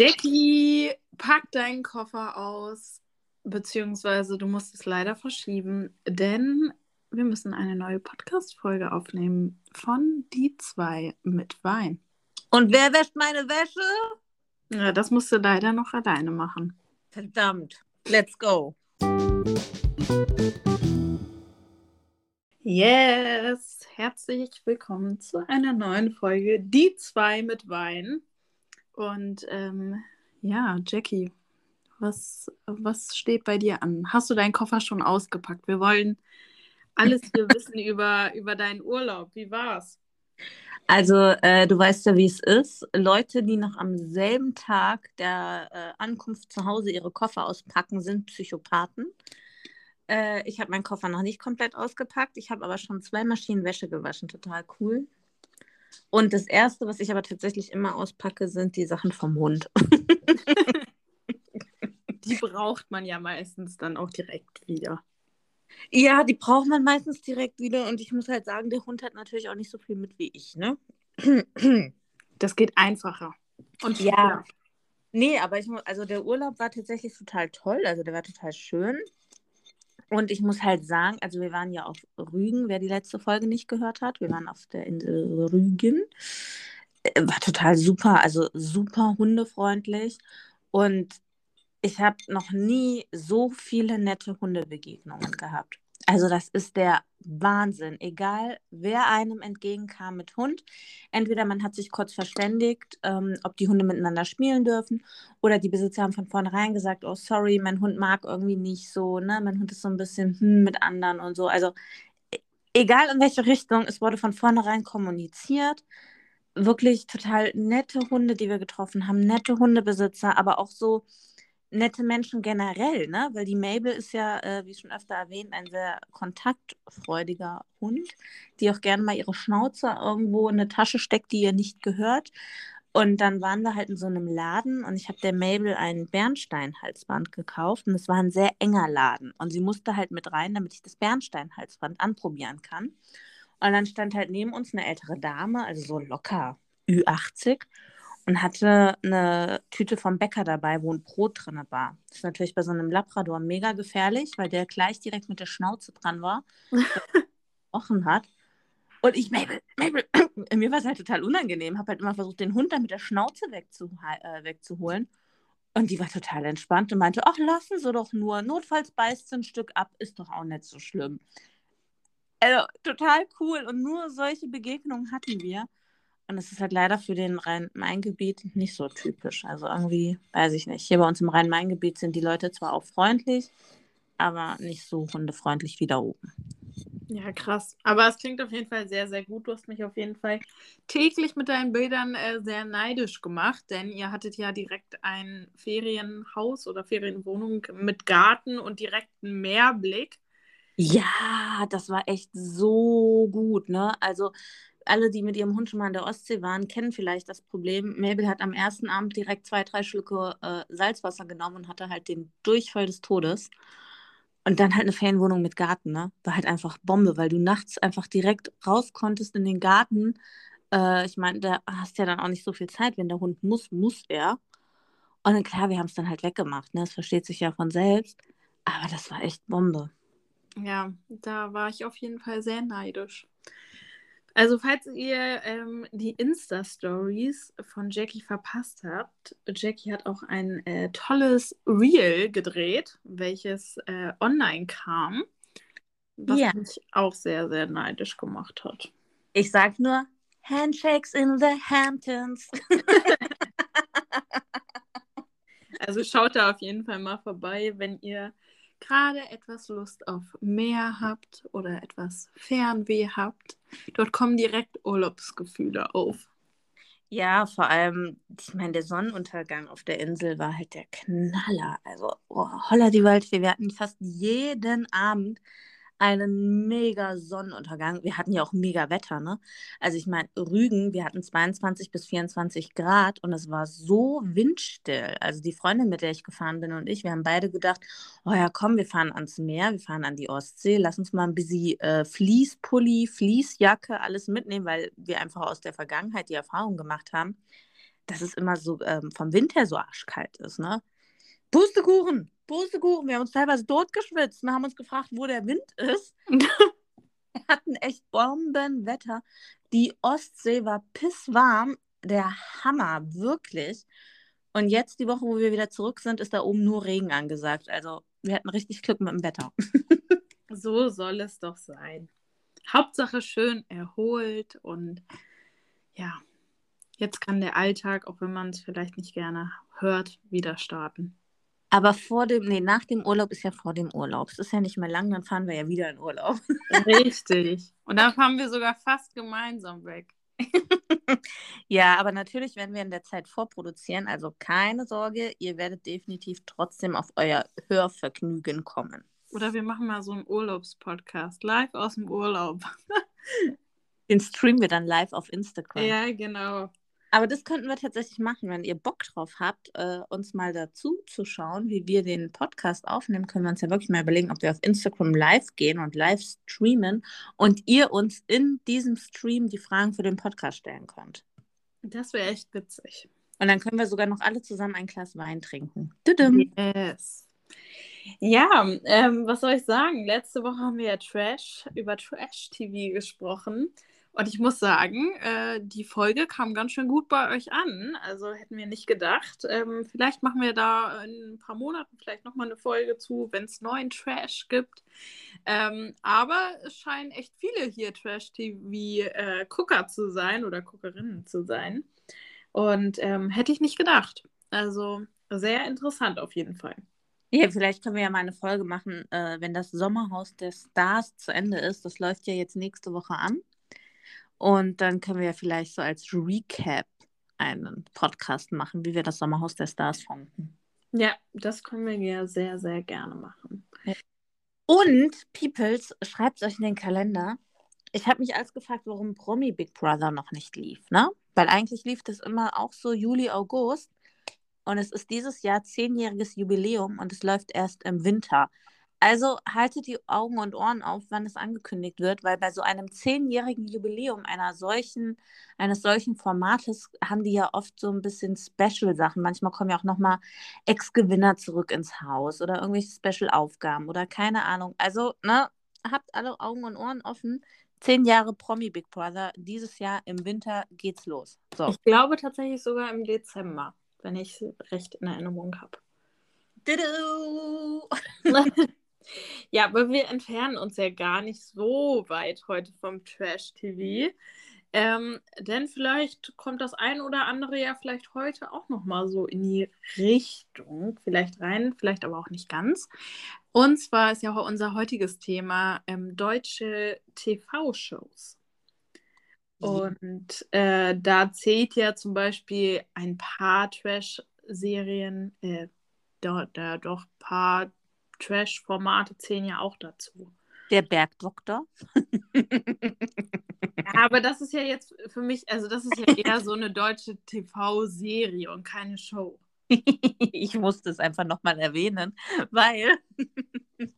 Jackie, pack deinen Koffer aus, beziehungsweise du musst es leider verschieben, denn wir müssen eine neue Podcast-Folge aufnehmen von Die zwei mit Wein. Und wer wäscht meine Wäsche? Ja, das musst du leider noch alleine machen. Verdammt. Let's go. Yes, herzlich willkommen zu einer neuen Folge Die zwei mit Wein. Und ähm, ja, Jackie, was, was steht bei dir an? Hast du deinen Koffer schon ausgepackt? Wir wollen alles hier wissen über, über deinen Urlaub. Wie war's? Also, äh, du weißt ja, wie es ist. Leute, die noch am selben Tag der äh, Ankunft zu Hause ihre Koffer auspacken, sind Psychopathen. Äh, ich habe meinen Koffer noch nicht komplett ausgepackt. Ich habe aber schon zwei Maschinen Wäsche gewaschen. Total cool. Und das Erste, was ich aber tatsächlich immer auspacke, sind die Sachen vom Hund. die braucht man ja meistens dann auch direkt wieder. Ja, die braucht man meistens direkt wieder. Und ich muss halt sagen, der Hund hat natürlich auch nicht so viel mit wie ich, ne? Das geht einfacher. Und ja. Nee, aber ich muss, also der Urlaub war tatsächlich total toll. Also der war total schön. Und ich muss halt sagen, also wir waren ja auf Rügen, wer die letzte Folge nicht gehört hat. Wir waren auf der Insel Rügen. Äh, war total super, also super hundefreundlich. Und ich habe noch nie so viele nette Hundebegegnungen gehabt. Also das ist der Wahnsinn. Egal, wer einem entgegenkam mit Hund, entweder man hat sich kurz verständigt, ähm, ob die Hunde miteinander spielen dürfen, oder die Besitzer haben von vornherein gesagt, oh sorry, mein Hund mag irgendwie nicht so, ne, mein Hund ist so ein bisschen hm, mit anderen und so. Also e-, egal in welche Richtung, es wurde von vornherein kommuniziert. Wirklich total nette Hunde, die wir getroffen haben, nette Hundebesitzer, aber auch so nette Menschen generell, ne? Weil die Mabel ist ja, äh, wie schon öfter erwähnt, ein sehr kontaktfreudiger Hund, die auch gerne mal ihre Schnauze irgendwo in eine Tasche steckt, die ihr nicht gehört. Und dann waren wir halt in so einem Laden und ich habe der Mabel ein Bernsteinhalsband gekauft und es war ein sehr enger Laden und sie musste halt mit rein, damit ich das Bernsteinhalsband anprobieren kann. Und dann stand halt neben uns eine ältere Dame, also so locker Ü80 und hatte eine Tüte vom Bäcker dabei, wo ein Brot drin war. Das ist natürlich bei so einem Labrador mega gefährlich, weil der gleich direkt mit der Schnauze dran war, offen hat. Und ich, Mabel, Mabel, mir war es halt total unangenehm, habe halt immer versucht, den Hund da mit der Schnauze wegzu äh, wegzuholen. Und die war total entspannt und meinte, ach, lassen Sie doch nur, notfalls beißt sie ein Stück ab, ist doch auch nicht so schlimm. Also total cool und nur solche Begegnungen hatten wir. Und es ist halt leider für den Rhein-Main-Gebiet nicht so typisch. Also irgendwie, weiß ich nicht. Hier bei uns im Rhein-Main-Gebiet sind die Leute zwar auch freundlich, aber nicht so hundefreundlich wie da oben. Ja, krass. Aber es klingt auf jeden Fall sehr, sehr gut. Du hast mich auf jeden Fall täglich mit deinen Bildern äh, sehr neidisch gemacht, denn ihr hattet ja direkt ein Ferienhaus oder Ferienwohnung mit Garten und direkten Meerblick. Ja, das war echt so gut, ne? Also alle, die mit ihrem Hund schon mal in der Ostsee waren, kennen vielleicht das Problem. Mabel hat am ersten Abend direkt zwei, drei Schlücke äh, Salzwasser genommen und hatte halt den Durchfall des Todes. Und dann halt eine Ferienwohnung mit Garten, ne? War halt einfach Bombe, weil du nachts einfach direkt raus konntest in den Garten. Äh, ich meine, da hast ja dann auch nicht so viel Zeit. Wenn der Hund muss, muss er. Und dann klar, wir haben es dann halt weggemacht, ne? Das versteht sich ja von selbst. Aber das war echt Bombe. Ja, da war ich auf jeden Fall sehr neidisch. Also, falls ihr ähm, die Insta-Stories von Jackie verpasst habt, Jackie hat auch ein äh, tolles Reel gedreht, welches äh, online kam, was ja. mich auch sehr, sehr neidisch gemacht hat. Ich sag nur Handshakes in the Hamptons. also schaut da auf jeden Fall mal vorbei, wenn ihr gerade etwas Lust auf Meer habt oder etwas Fernweh habt, dort kommen direkt Urlaubsgefühle auf. Ja, vor allem, ich meine, der Sonnenuntergang auf der Insel war halt der Knaller. Also, oh, holla die Waldfee, wir hatten fast jeden Abend einen mega Sonnenuntergang. Wir hatten ja auch mega Wetter, ne? Also ich meine, Rügen, wir hatten 22 bis 24 Grad und es war so windstill. Also die Freundin, mit der ich gefahren bin und ich, wir haben beide gedacht, oh ja, komm, wir fahren ans Meer, wir fahren an die Ostsee, lass uns mal ein bisschen äh, Fließpulli, Fließjacke, alles mitnehmen, weil wir einfach aus der Vergangenheit die Erfahrung gemacht haben dass es immer so ähm, vom Wind her so arschkalt ist, ne? Pustekuchen, Pustekuchen. Wir haben uns teilweise totgeschwitzt und haben uns gefragt, wo der Wind ist. Wir hatten echt Bombenwetter. Die Ostsee war pisswarm. Der Hammer, wirklich. Und jetzt, die Woche, wo wir wieder zurück sind, ist da oben nur Regen angesagt. Also wir hatten richtig Glück mit dem Wetter. so soll es doch sein. Hauptsache schön erholt und ja, jetzt kann der Alltag, auch wenn man es vielleicht nicht gerne hört, wieder starten. Aber vor dem, nee, nach dem Urlaub ist ja vor dem Urlaub. Es ist ja nicht mehr lang, dann fahren wir ja wieder in Urlaub. Richtig. Und dann fahren wir sogar fast gemeinsam weg. ja, aber natürlich werden wir in der Zeit vorproduzieren. Also keine Sorge, ihr werdet definitiv trotzdem auf euer Hörvergnügen kommen. Oder wir machen mal so einen Urlaubspodcast, live aus dem Urlaub. Den streamen wir dann live auf Instagram. Ja, genau. Aber das könnten wir tatsächlich machen, wenn ihr Bock drauf habt, äh, uns mal dazu zu schauen, wie wir den Podcast aufnehmen, können wir uns ja wirklich mal überlegen, ob wir auf Instagram live gehen und live streamen und ihr uns in diesem Stream die Fragen für den Podcast stellen könnt. Das wäre echt witzig. Und dann können wir sogar noch alle zusammen ein Glas Wein trinken. Tudum. Yes. Ja, ähm, was soll ich sagen? Letzte Woche haben wir ja Trash über Trash-TV gesprochen. Und ich muss sagen, äh, die Folge kam ganz schön gut bei euch an. Also hätten wir nicht gedacht. Ähm, vielleicht machen wir da in ein paar Monaten vielleicht nochmal eine Folge zu, wenn es neuen Trash gibt. Ähm, aber es scheinen echt viele hier Trash-TV-Gucker äh, zu sein oder Guckerinnen zu sein. Und ähm, hätte ich nicht gedacht. Also sehr interessant auf jeden Fall. Ja, vielleicht können wir ja mal eine Folge machen, äh, wenn das Sommerhaus der Stars zu Ende ist. Das läuft ja jetzt nächste Woche an. Und dann können wir ja vielleicht so als Recap einen Podcast machen, wie wir das Sommerhaus der Stars fanden. Ja, das können wir ja sehr, sehr gerne machen. Und, Peoples, schreibt euch in den Kalender. Ich habe mich als gefragt, warum Promi Big Brother noch nicht lief, ne? Weil eigentlich lief das immer auch so Juli, August. Und es ist dieses Jahr zehnjähriges Jubiläum und es läuft erst im Winter. Also haltet die Augen und Ohren auf, wann es angekündigt wird, weil bei so einem zehnjährigen Jubiläum einer solchen, eines solchen Formates haben die ja oft so ein bisschen Special-Sachen. Manchmal kommen ja auch nochmal Ex-Gewinner zurück ins Haus oder irgendwelche Special-Aufgaben oder keine Ahnung. Also, ne, habt alle Augen und Ohren offen. Zehn Jahre Promi Big Brother. Dieses Jahr im Winter geht's los. So. Ich glaube tatsächlich sogar im Dezember, wenn ich recht in Erinnerung habe. Ja, aber wir entfernen uns ja gar nicht so weit heute vom Trash-TV. Ähm, denn vielleicht kommt das ein oder andere ja vielleicht heute auch noch mal so in die Richtung, vielleicht rein, vielleicht aber auch nicht ganz. Und zwar ist ja auch unser heutiges Thema ähm, deutsche TV-Shows. Und äh, da zählt ja zum Beispiel ein paar Trash-Serien, äh, da, da doch paar Trash-Formate zählen ja auch dazu. Der Bergdoktor. ja, aber das ist ja jetzt für mich, also das ist ja eher so eine deutsche TV-Serie und keine Show. ich musste es einfach nochmal erwähnen, weil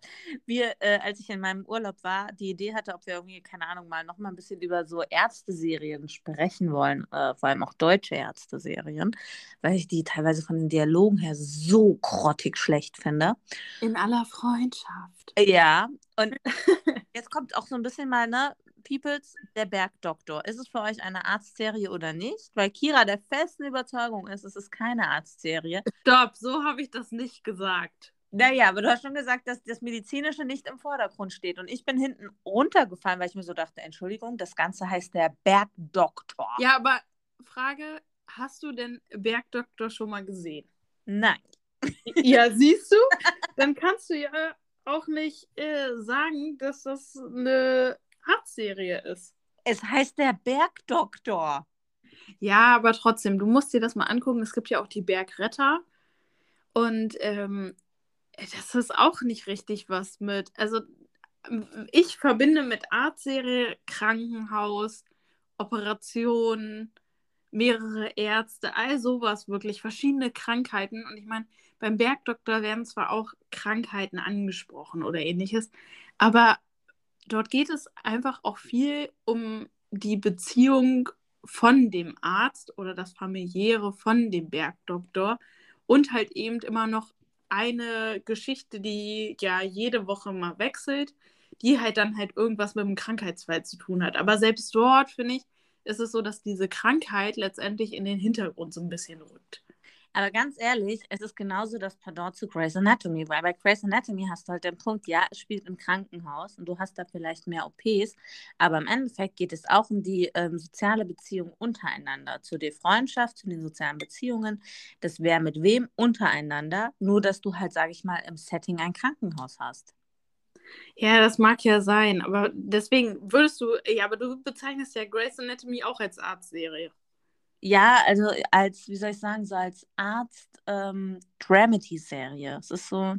wir, äh, als ich in meinem Urlaub war, die Idee hatte, ob wir irgendwie, keine Ahnung, mal nochmal ein bisschen über so Ärzteserien sprechen wollen, äh, vor allem auch deutsche Ärzteserien, weil ich die teilweise von den Dialogen her so grottig schlecht finde. In aller Freundschaft. Ja, und jetzt kommt auch so ein bisschen mal, ne, Peoples, der Bergdoktor. Ist es für euch eine Arztserie oder nicht? Weil Kira der festen Überzeugung ist, es ist keine Arztserie. Stopp, so habe ich das nicht gesagt. Naja, aber du hast schon gesagt, dass das Medizinische nicht im Vordergrund steht. Und ich bin hinten runtergefallen, weil ich mir so dachte, Entschuldigung, das Ganze heißt der Bergdoktor. Ja, aber Frage, hast du denn Bergdoktor schon mal gesehen? Nein. Ja, siehst du? Dann kannst du ja auch nicht äh, sagen, dass das eine Arztserie ist. Es heißt der Bergdoktor. Ja, aber trotzdem, du musst dir das mal angucken. Es gibt ja auch die Bergretter. Und ähm, das ist auch nicht richtig was mit. Also, ich verbinde mit Arztserie Krankenhaus, Operationen, mehrere Ärzte, all sowas wirklich, verschiedene Krankheiten. Und ich meine, beim Bergdoktor werden zwar auch Krankheiten angesprochen oder ähnliches, aber dort geht es einfach auch viel um die Beziehung von dem Arzt oder das familiäre von dem Bergdoktor und halt eben immer noch eine Geschichte, die ja jede Woche mal wechselt, die halt dann halt irgendwas mit dem Krankheitsfall zu tun hat. Aber selbst dort, finde ich, ist es so, dass diese Krankheit letztendlich in den Hintergrund so ein bisschen rückt. Aber ganz ehrlich, es ist genauso das Pendant zu Grey's Anatomy, weil bei Grey's Anatomy hast du halt den Punkt, ja, es spielt im Krankenhaus und du hast da vielleicht mehr OPs, aber im Endeffekt geht es auch um die ähm, soziale Beziehung untereinander, zu der Freundschaft, zu den sozialen Beziehungen, das wer mit wem untereinander, nur dass du halt, sage ich mal, im Setting ein Krankenhaus hast. Ja, das mag ja sein, aber deswegen würdest du, ja, aber du bezeichnest ja Grey's Anatomy auch als Arztserie. Ja, also als, wie soll ich sagen, so als Arzt ähm. Es ist so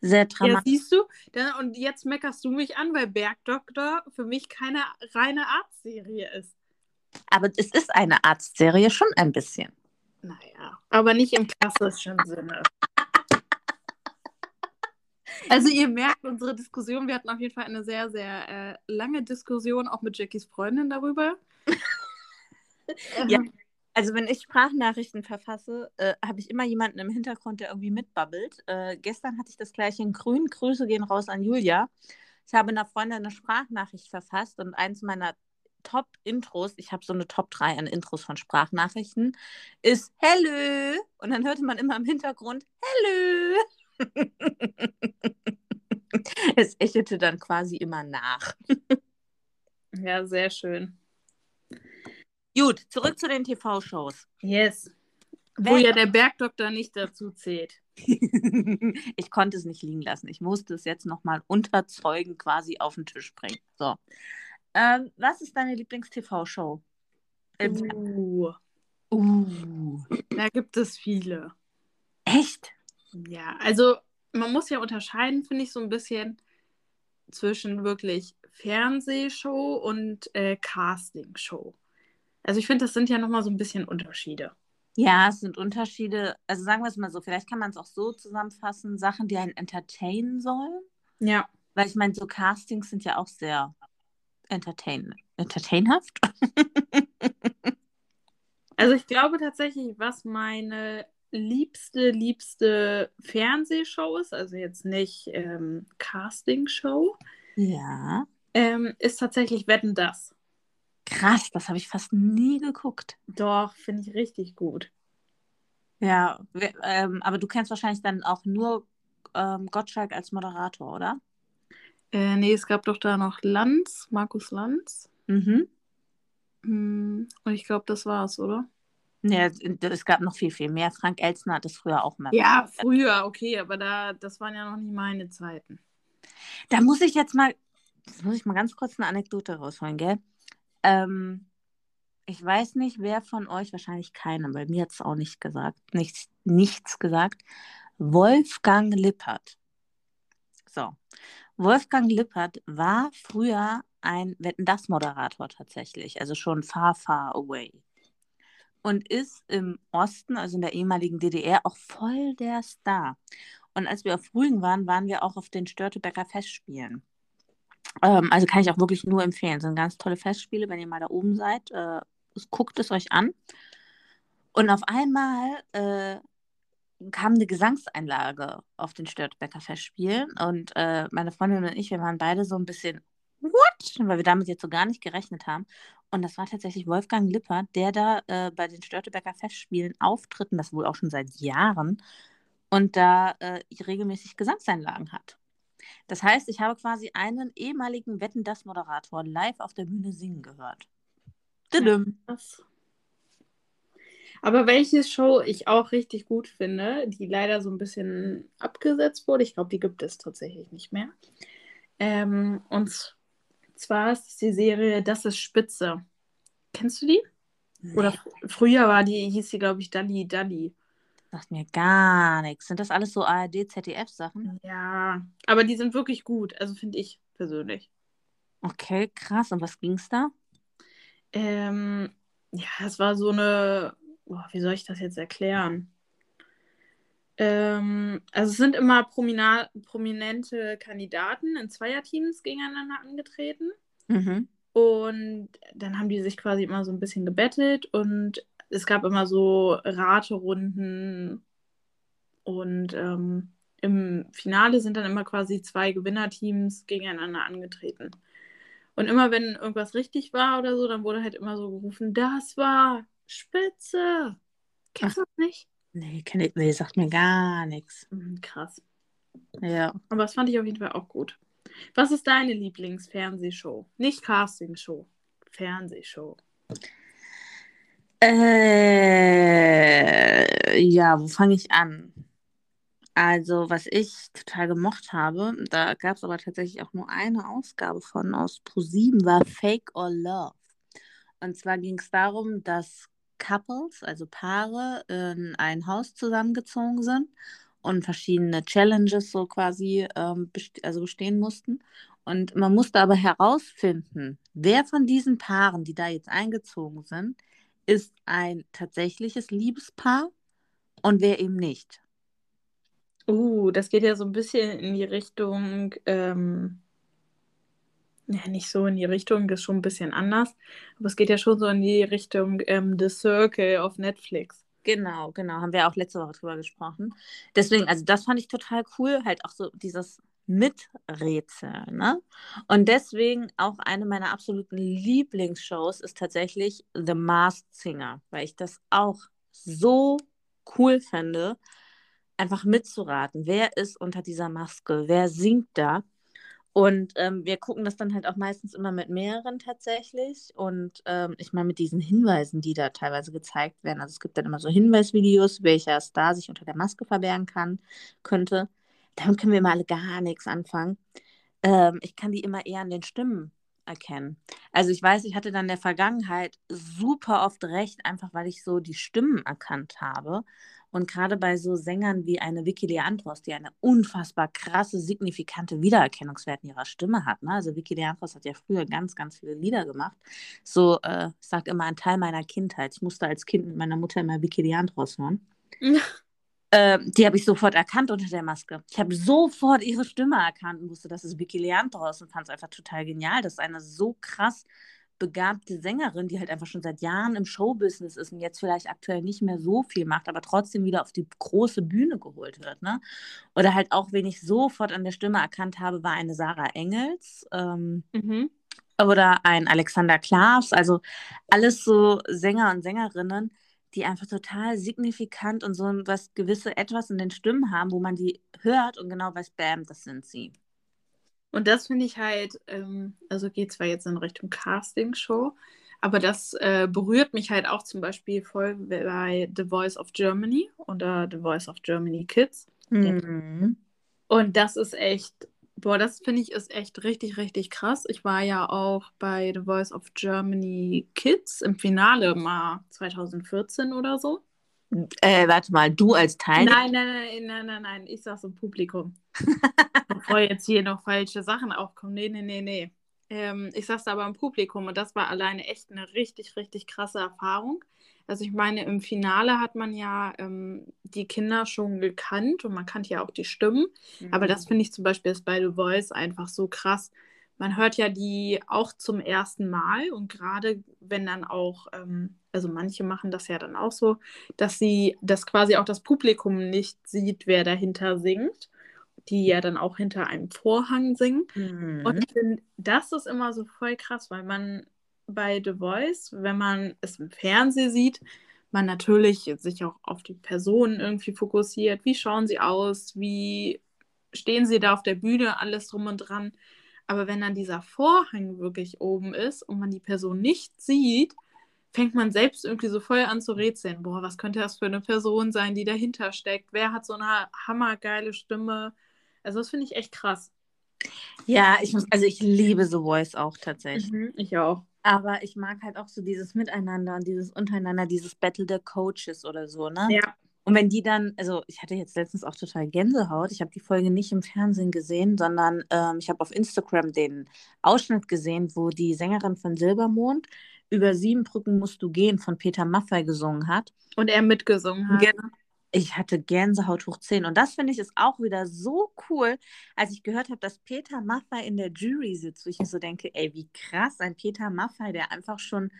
sehr dramatisch. Ja, siehst du? Dann, und jetzt meckerst du mich an, weil Bergdoktor für mich keine reine Arztserie ist. Aber es ist eine Arztserie schon ein bisschen. Naja, aber nicht im klassischen Sinne. Also ihr merkt unsere Diskussion, wir hatten auf jeden Fall eine sehr, sehr äh, lange Diskussion, auch mit Jackies Freundin darüber. ja, also wenn ich Sprachnachrichten verfasse, äh, habe ich immer jemanden im Hintergrund, der irgendwie mitbabbelt. Äh, gestern hatte ich das gleiche in grün. Grüße gehen raus an Julia. Ich habe einer Freundin eine Sprachnachricht verfasst und eins meiner Top-Intros, ich habe so eine Top 3 an Intros von Sprachnachrichten, ist Hello. Und dann hörte man immer im Hintergrund Hello. es echote dann quasi immer nach. ja, sehr schön. Gut, zurück zu den TV-Shows. Yes. Wo ja der Bergdoktor nicht dazu zählt. ich konnte es nicht liegen lassen. Ich musste es jetzt nochmal unter Zeugen quasi auf den Tisch bringen. So. Ähm, was ist deine Lieblings-TV-Show? Uh. Uh. Da gibt es viele. Echt? Ja, also man muss ja unterscheiden, finde ich, so ein bisschen zwischen wirklich Fernsehshow und äh, Castingshow. Also ich finde, das sind ja nochmal so ein bisschen Unterschiede. Ja, es sind Unterschiede. Also sagen wir es mal so, vielleicht kann man es auch so zusammenfassen, Sachen, die einen entertainen sollen. Ja. Weil ich meine, so Castings sind ja auch sehr entertain entertainhaft. also ich glaube tatsächlich, was meine liebste, liebste Fernsehshow ist, also jetzt nicht ähm, Castingshow, ja. Ähm, ist tatsächlich Wetten das. Krass, das habe ich fast nie geguckt. Doch, finde ich richtig gut. Ja, ähm, aber du kennst wahrscheinlich dann auch nur ähm, Gottschalk als Moderator, oder? Äh, nee, es gab doch da noch Lanz, Markus Lanz. Mhm. Hm, und ich glaube, das war's, oder? Nee, es gab noch viel, viel mehr. Frank Elzner hat das früher auch mal. Ja, früher, okay, aber da, das waren ja noch nicht meine Zeiten. Da muss ich jetzt mal, das muss ich mal ganz kurz eine Anekdote rausholen, gell? Ähm, ich weiß nicht, wer von euch, wahrscheinlich keiner, weil mir hat es auch nicht gesagt, nichts, nichts gesagt. Wolfgang Lippert. So. Wolfgang Lippert war früher ein Wetten das Moderator tatsächlich, also schon far, far away. Und ist im Osten, also in der ehemaligen DDR, auch voll der Star. Und als wir auf Rügen waren, waren wir auch auf den Störtebecker Festspielen. Ähm, also kann ich auch wirklich nur empfehlen. Sind ganz tolle Festspiele, wenn ihr mal da oben seid. Äh, guckt es euch an. Und auf einmal äh, kam eine Gesangseinlage auf den Störtebecker Festspielen. Und äh, meine Freundin und ich, wir waren beide so ein bisschen, what? Weil wir damit jetzt so gar nicht gerechnet haben. Und das war tatsächlich Wolfgang Lippert, der da äh, bei den Störtebecker Festspielen auftritt, und das wohl auch schon seit Jahren, und da äh, regelmäßig Gesangseinlagen hat. Das heißt, ich habe quasi einen ehemaligen Wetten das Moderator live auf der Bühne singen gehört. Tudum. Aber welche Show ich auch richtig gut finde, die leider so ein bisschen abgesetzt wurde, ich glaube, die gibt es tatsächlich nicht mehr. Ähm, und zwar ist die Serie Das ist Spitze. Kennst du die? Oder früher war die, hieß sie, glaube ich, Dalli Dalli. Sagt mir gar nichts. Sind das alles so ARD, ZDF-Sachen? Ja, aber die sind wirklich gut. Also finde ich persönlich. Okay, krass. Und was ging es da? Ähm, ja, es war so eine. Boah, wie soll ich das jetzt erklären? Ähm, also es sind immer prominente Kandidaten in Zweierteams gegeneinander angetreten. Mhm. Und dann haben die sich quasi immer so ein bisschen gebettelt und es gab immer so Raterunden und ähm, im Finale sind dann immer quasi zwei Gewinnerteams gegeneinander angetreten. Und immer wenn irgendwas richtig war oder so, dann wurde halt immer so gerufen, das war Spitze. Kennst du das nicht? Nee, kenne ich, nee, sagt mir gar nichts. Mhm, krass. Ja. Aber das fand ich auf jeden Fall auch gut. Was ist deine Lieblingsfernsehshow? Nicht Castingshow, Fernsehshow. Äh, ja, wo fange ich an? Also, was ich total gemocht habe, da gab es aber tatsächlich auch nur eine Ausgabe von aus Pro7, war Fake or Love. Und zwar ging es darum, dass Couples, also Paare, in ein Haus zusammengezogen sind und verschiedene Challenges so quasi ähm, best also bestehen mussten. Und man musste aber herausfinden, wer von diesen Paaren, die da jetzt eingezogen sind, ist ein tatsächliches Liebespaar und wer eben nicht. Uh, das geht ja so ein bisschen in die Richtung, ähm, ja, nicht so in die Richtung, das ist schon ein bisschen anders, aber es geht ja schon so in die Richtung ähm, The Circle auf Netflix. Genau, genau, haben wir auch letzte Woche drüber gesprochen. Deswegen, also das fand ich total cool, halt auch so dieses Miträtsel, ne? Und deswegen auch eine meiner absoluten Lieblingsshows ist tatsächlich The Masked Singer, weil ich das auch so cool fände, einfach mitzuraten, wer ist unter dieser Maske, wer singt da. Und ähm, wir gucken das dann halt auch meistens immer mit mehreren tatsächlich. Und ähm, ich meine, mit diesen Hinweisen, die da teilweise gezeigt werden. Also es gibt dann immer so Hinweisvideos, welcher Star sich unter der Maske verbergen kann, könnte. Damit können wir mal gar nichts anfangen. Ähm, ich kann die immer eher an den Stimmen erkennen. Also ich weiß, ich hatte dann in der Vergangenheit super oft recht, einfach weil ich so die Stimmen erkannt habe. Und gerade bei so Sängern wie eine Vicky Leandros, die eine unfassbar krasse, signifikante Wiedererkennungswert in ihrer Stimme hat. Ne? Also Vicky Leandros hat ja früher ganz, ganz viele Lieder gemacht. So, äh, ich sage immer, ein Teil meiner Kindheit. Ich musste als Kind mit meiner Mutter immer Vicky Leandros hören. äh, die habe ich sofort erkannt unter der Maske. Ich habe sofort ihre Stimme erkannt und wusste, das ist Vicky Leandros und fand es einfach total genial, dass eine so krass begabte Sängerin, die halt einfach schon seit Jahren im Showbusiness ist und jetzt vielleicht aktuell nicht mehr so viel macht, aber trotzdem wieder auf die große Bühne geholt wird. Ne? Oder halt auch, wen ich sofort an der Stimme erkannt habe, war eine Sarah Engels. Ähm, mhm. Oder ein Alexander Klaas. Also alles so Sänger und Sängerinnen, die einfach total signifikant und so was gewisse etwas in den Stimmen haben, wo man die hört und genau weiß, bam, das sind sie. Und das finde ich halt, ähm, also geht zwar jetzt in Richtung Casting-Show, aber das äh, berührt mich halt auch zum Beispiel voll bei The Voice of Germany oder The Voice of Germany Kids. Mhm. Und das ist echt, boah, das finde ich ist echt richtig, richtig krass. Ich war ja auch bei The Voice of Germany Kids im Finale mal 2014 oder so. Äh, warte mal, du als Teilnehmer? Nein, nein, nein, nein, nein, nein, ich saß im Publikum. Bevor jetzt hier noch falsche Sachen aufkommen. Nee, nee, nee, nee. Ähm, ich saß da aber im Publikum und das war alleine echt eine richtig, richtig krasse Erfahrung. Also ich meine, im Finale hat man ja ähm, die Kinder schon gekannt und man kannte ja auch die Stimmen. Mhm. Aber das mhm. finde ich zum Beispiel ist bei The Voice einfach so krass. Man hört ja die auch zum ersten Mal und gerade wenn dann auch ähm, also manche machen das ja dann auch so, dass sie, dass quasi auch das Publikum nicht sieht, wer dahinter singt, die ja dann auch hinter einem Vorhang singen. Mhm. Und ich finde, das ist immer so voll krass, weil man bei The Voice, wenn man es im Fernsehen sieht, man natürlich sich auch auf die Personen irgendwie fokussiert. Wie schauen sie aus? Wie stehen sie da auf der Bühne? Alles drum und dran. Aber wenn dann dieser Vorhang wirklich oben ist und man die Person nicht sieht, fängt man selbst irgendwie so voll an zu rätseln. Boah, was könnte das für eine Person sein, die dahinter steckt? Wer hat so eine hammergeile Stimme? Also das finde ich echt krass. Ja, ich muss, also ich liebe The Voice auch tatsächlich. Mhm, ich auch. Aber ich mag halt auch so dieses Miteinander und dieses Untereinander, dieses Battle der Coaches oder so, ne? Ja. Und wenn die dann, also ich hatte jetzt letztens auch total Gänsehaut. Ich habe die Folge nicht im Fernsehen gesehen, sondern ähm, ich habe auf Instagram den Ausschnitt gesehen, wo die Sängerin von Silbermond über sieben Brücken musst du gehen von Peter Maffay gesungen hat. Und er mitgesungen hat. Genau. Ich hatte Gänsehaut hoch 10. Und das finde ich ist auch wieder so cool, als ich gehört habe, dass Peter Maffay in der Jury sitzt, wo ich mir so denke, ey, wie krass, ein Peter Maffay, der einfach schon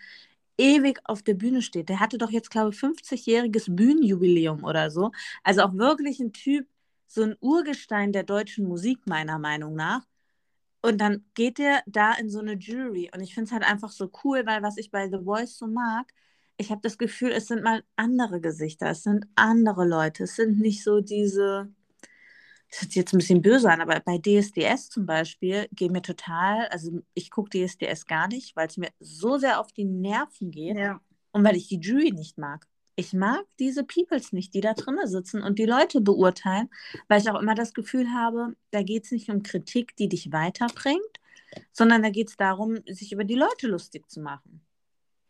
ewig auf der Bühne steht. Der hatte doch jetzt, glaube ich, 50-jähriges Bühnenjubiläum oder so. Also auch wirklich ein Typ, so ein Urgestein der deutschen Musik, meiner Meinung nach. Und dann geht der da in so eine Jury. Und ich finde es halt einfach so cool, weil was ich bei The Voice so mag, ich habe das Gefühl, es sind mal andere Gesichter, es sind andere Leute, es sind nicht so diese, das hört jetzt ein bisschen böse an, aber bei DSDS zum Beispiel geht mir total, also ich gucke DSDS gar nicht, weil es mir so sehr auf die Nerven geht Ja. und weil ich die Jury nicht mag. Ich mag diese Peoples nicht, die da drinnen sitzen und die Leute beurteilen, weil ich auch immer das Gefühl habe, da geht es nicht um Kritik, die dich weiterbringt, sondern da geht es darum, sich über die Leute lustig zu machen.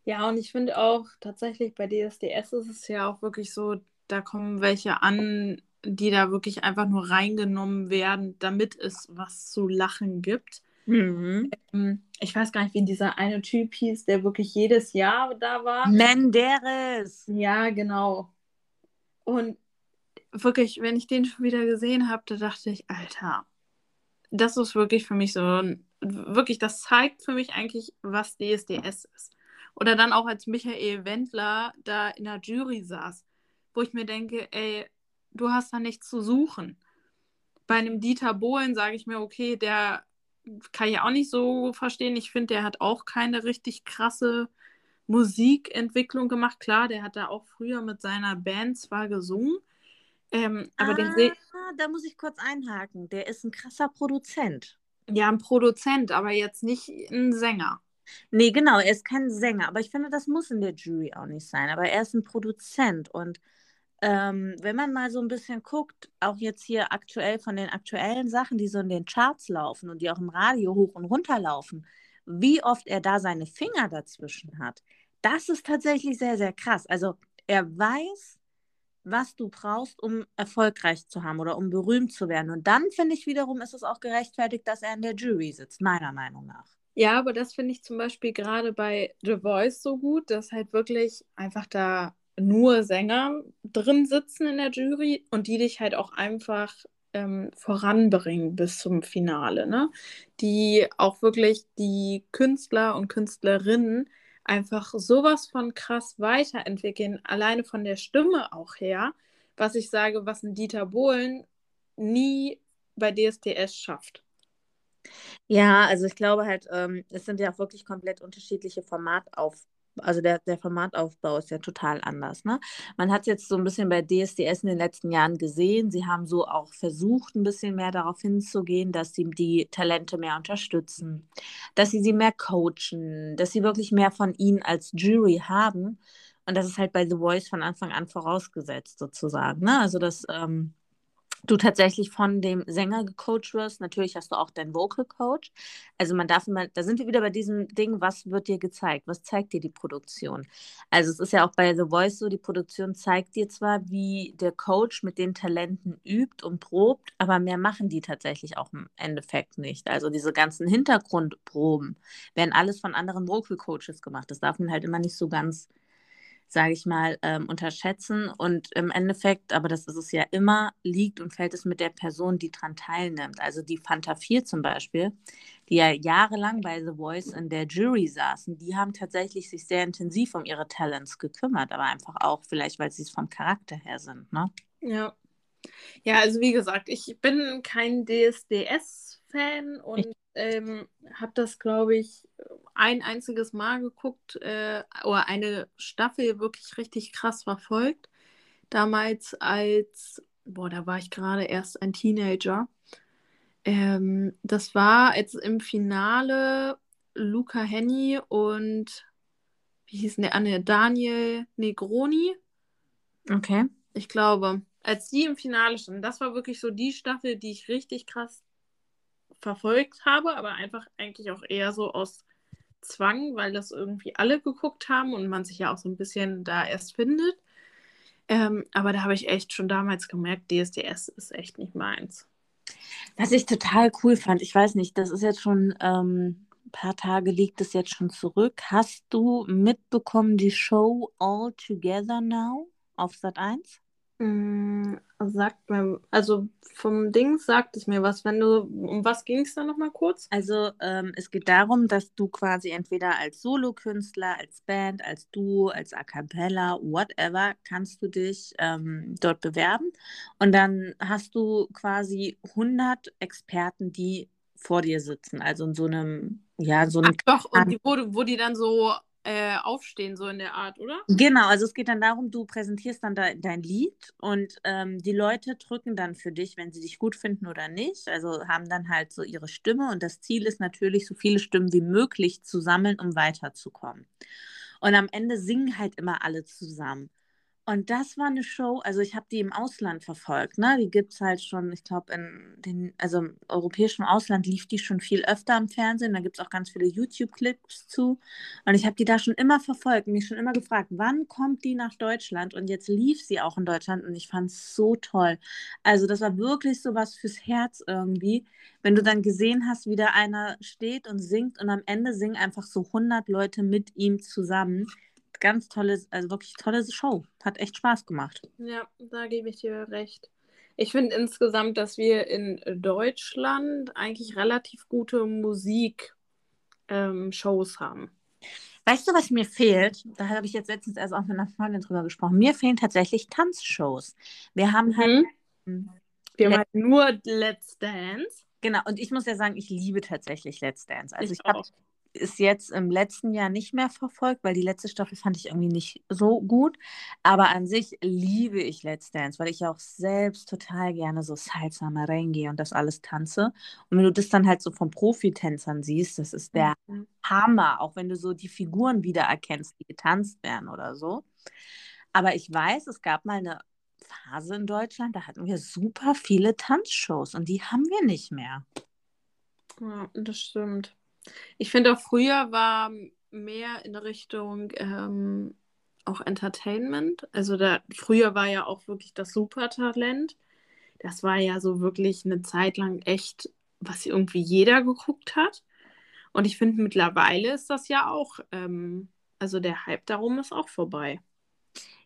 Ja, und ich finde auch tatsächlich bei DSDS ist es ja auch wirklich so, da kommen welche an, die da wirklich einfach nur reingenommen werden, damit es was zu lachen gibt. Mhm. Ähm, Ich weiß gar nicht, wie dieser eine Typ hieß, der wirklich jedes Jahr da war. Menderes. Ja, genau. Und wirklich, wenn ich den schon wieder gesehen habe, da dachte ich, Alter, das ist wirklich für mich so, wirklich, das zeigt für mich eigentlich, was DSDS ist. Oder dann auch als Michael Wendler da in der Jury saß, wo ich mir denke, ey, du hast da nichts zu suchen. Bei einem Dieter Bohlen sage ich mir, okay, der kann ich auch nicht so verstehen. Ich finde, der hat auch keine richtig krasse Musikentwicklung gemacht. Klar, der hat da auch früher mit seiner Band zwar gesungen, ähm, aber ah, den sehe da muss ich kurz einhaken. Der ist ein krasser Produzent. ja ein Produzent, aber jetzt nicht ein Sänger. Nee, genau, er ist kein Sänger, aber ich finde, das muss in der Jury auch nicht sein. Aber er ist ein Produzent und ähm, wenn man mal so ein bisschen guckt, auch jetzt hier aktuell von den aktuellen Sachen, die so in den Charts laufen und die auch im Radio hoch und runter laufen, wie oft er da seine Finger dazwischen hat, das ist tatsächlich sehr, sehr krass. Also er weiß, was du brauchst, um erfolgreich zu haben oder um berühmt zu werden. Und dann finde ich wiederum, ist es auch gerechtfertigt, dass er in der Jury sitzt, meiner Meinung nach. Ja, aber das finde ich zum Beispiel gerade bei The Voice so gut, dass halt wirklich einfach da nur Sänger drin sitzen in der Jury und die dich halt auch einfach ähm, voranbringen bis zum Finale, ne? Die auch wirklich die Künstler und Künstlerinnen einfach sowas von krass weiterentwickeln, alleine von der Stimme auch her, was ich sage, was ein Dieter Bohlen nie bei DSDS schafft. Ja, also ich glaube halt, ähm, es sind ja auch wirklich komplett unterschiedliche Formatauf, also der, der Formataufbau ist ja total anders, ne? Man hat jetzt so ein bisschen bei DSDS in den letzten Jahren gesehen, sie haben so auch versucht, ein bisschen mehr darauf hinzugehen, dass sie die Talente mehr unterstützen, dass sie sie mehr coachen, dass sie wirklich mehr von ihnen als Jury haben. Und das ist halt bei The Voice von Anfang an vorausgesetzt, sozusagen, ne? Also dass ähm, du tatsächlich von dem Sänger gecoacht wirst. Natürlich hast du auch deinen Vocal Coach. Also man darf immer, da sind wir wieder bei diesem Ding, was wird dir gezeigt? Was zeigt dir die Produktion? Also es ist ja auch bei The Voice so, die Produktion zeigt dir zwar, wie der Coach mit den Talenten übt und probt, aber mehr machen die tatsächlich auch im Endeffekt nicht. Also diese ganzen Hintergrundproben werden alles von anderen Vocal Coaches gemacht. Das darf man halt immer nicht so ganz sage ich mal, ähm, unterschätzen. Und im Endeffekt, aber das ist es ja immer, liegt und fällt es mit der Person, die daran teilnimmt. Also die Fanta 4 zum Beispiel, die ja jahrelang bei The Voice in der Jury saßen, die haben tatsächlich sich sehr intensiv um ihre Talents gekümmert, aber einfach auch vielleicht, weil sie es vom Charakter her sind. Ne? Ja. Ja, also wie gesagt, ich bin kein DSDS-Fan und ähm, habe das, glaube ich, ein einziges Mal geguckt äh, oder eine Staffel wirklich richtig krass verfolgt. Damals als, boah, da war ich gerade erst ein Teenager. Ähm, das war als im Finale Luca Henny und wie hieß denn der andere? Daniel Negroni. Okay. Ich glaube, als die im Finale standen, das war wirklich so die Staffel, die ich richtig krass verfolgt habe, aber einfach eigentlich auch eher so aus Zwang, weil das irgendwie alle geguckt haben und man sich ja auch so ein bisschen da erst findet. Ähm, aber da habe ich echt schon damals gemerkt, DSDS ist echt nicht meins. Was ich total cool fand, ich weiß nicht, das ist jetzt schon ähm, ein paar Tage liegt es jetzt schon zurück. Hast du mitbekommen die Show All Together Now auf Sat 1? Mm, sagt mir, also vom Dings sagt es mir was. Wenn du, um was ging es da nochmal kurz? Also ähm, es geht darum, dass du quasi entweder als Solokünstler, als Band, als Duo, als A Cappella, whatever, kannst du dich ähm, dort bewerben. Und dann hast du quasi 100 Experten, die vor dir sitzen. Also in so einem, ja, so einem... Ach doch, und die, wo, wo die dann so äh, aufstehen, so in der Art, oder? Genau, also es geht dann darum, du präsentierst dann de dein Lied und ähm, die Leute drücken dann für dich, wenn sie dich gut finden oder nicht. Also haben dann halt so ihre Stimme und das Ziel ist natürlich, so viele Stimmen wie möglich zu sammeln, um weiterzukommen. Und am Ende singen halt immer alle zusammen. Und das war eine Show, also ich habe die im Ausland verfolgt, ne? Die gibt es halt schon, ich glaube, in den, also im europäischen Ausland lief die schon viel öfter im Fernsehen. Da gibt es auch ganz viele YouTube-Clips zu. Und ich habe die da schon immer verfolgt mich schon immer gefragt, wann kommt die nach Deutschland? Und jetzt lief sie auch in Deutschland und ich fand es so toll. Also das war wirklich so was fürs Herz irgendwie, wenn du dann gesehen hast, wie da einer steht und singt und am Ende singen einfach so 100 Leute mit ihm zusammen ganz tolle, also wirklich tolle Show. Hat echt Spaß gemacht. Ja, da gebe ich dir recht. Ich finde insgesamt, dass wir in Deutschland eigentlich relativ gute Musikshows ähm, haben. Weißt du, was mir fehlt? Da habe ich jetzt letztens erst auch mit einer Freundin drüber gesprochen. Mir fehlen tatsächlich Tanzshows. Wir haben halt. Mhm. Wir haben halt nur Let's Dance. Genau, und ich muss ja sagen, ich liebe tatsächlich Let's Dance. Also ich, ich habe ist jetzt im letzten Jahr nicht mehr verfolgt, weil die letzte Staffel fand ich irgendwie nicht so gut. Aber an sich liebe ich Let's Dance, weil ich ja auch selbst total gerne so Salsa, Merengue und das alles tanze. Und wenn du das dann halt so von Profitänzern siehst, das ist der mhm. Hammer, auch wenn du so die Figuren wiedererkennst, die getanzt werden oder so. Aber ich weiß, es gab mal eine Phase in Deutschland, da hatten wir super viele Tanzshows und die haben wir nicht mehr. Ja, das stimmt. Ich finde auch früher war mehr in Richtung ähm, auch Entertainment. Also da früher war ja auch wirklich das Supertalent. Das war ja so wirklich eine Zeit lang echt, was irgendwie jeder geguckt hat. Und ich finde, mittlerweile ist das ja auch, ähm, also der Hype darum ist auch vorbei.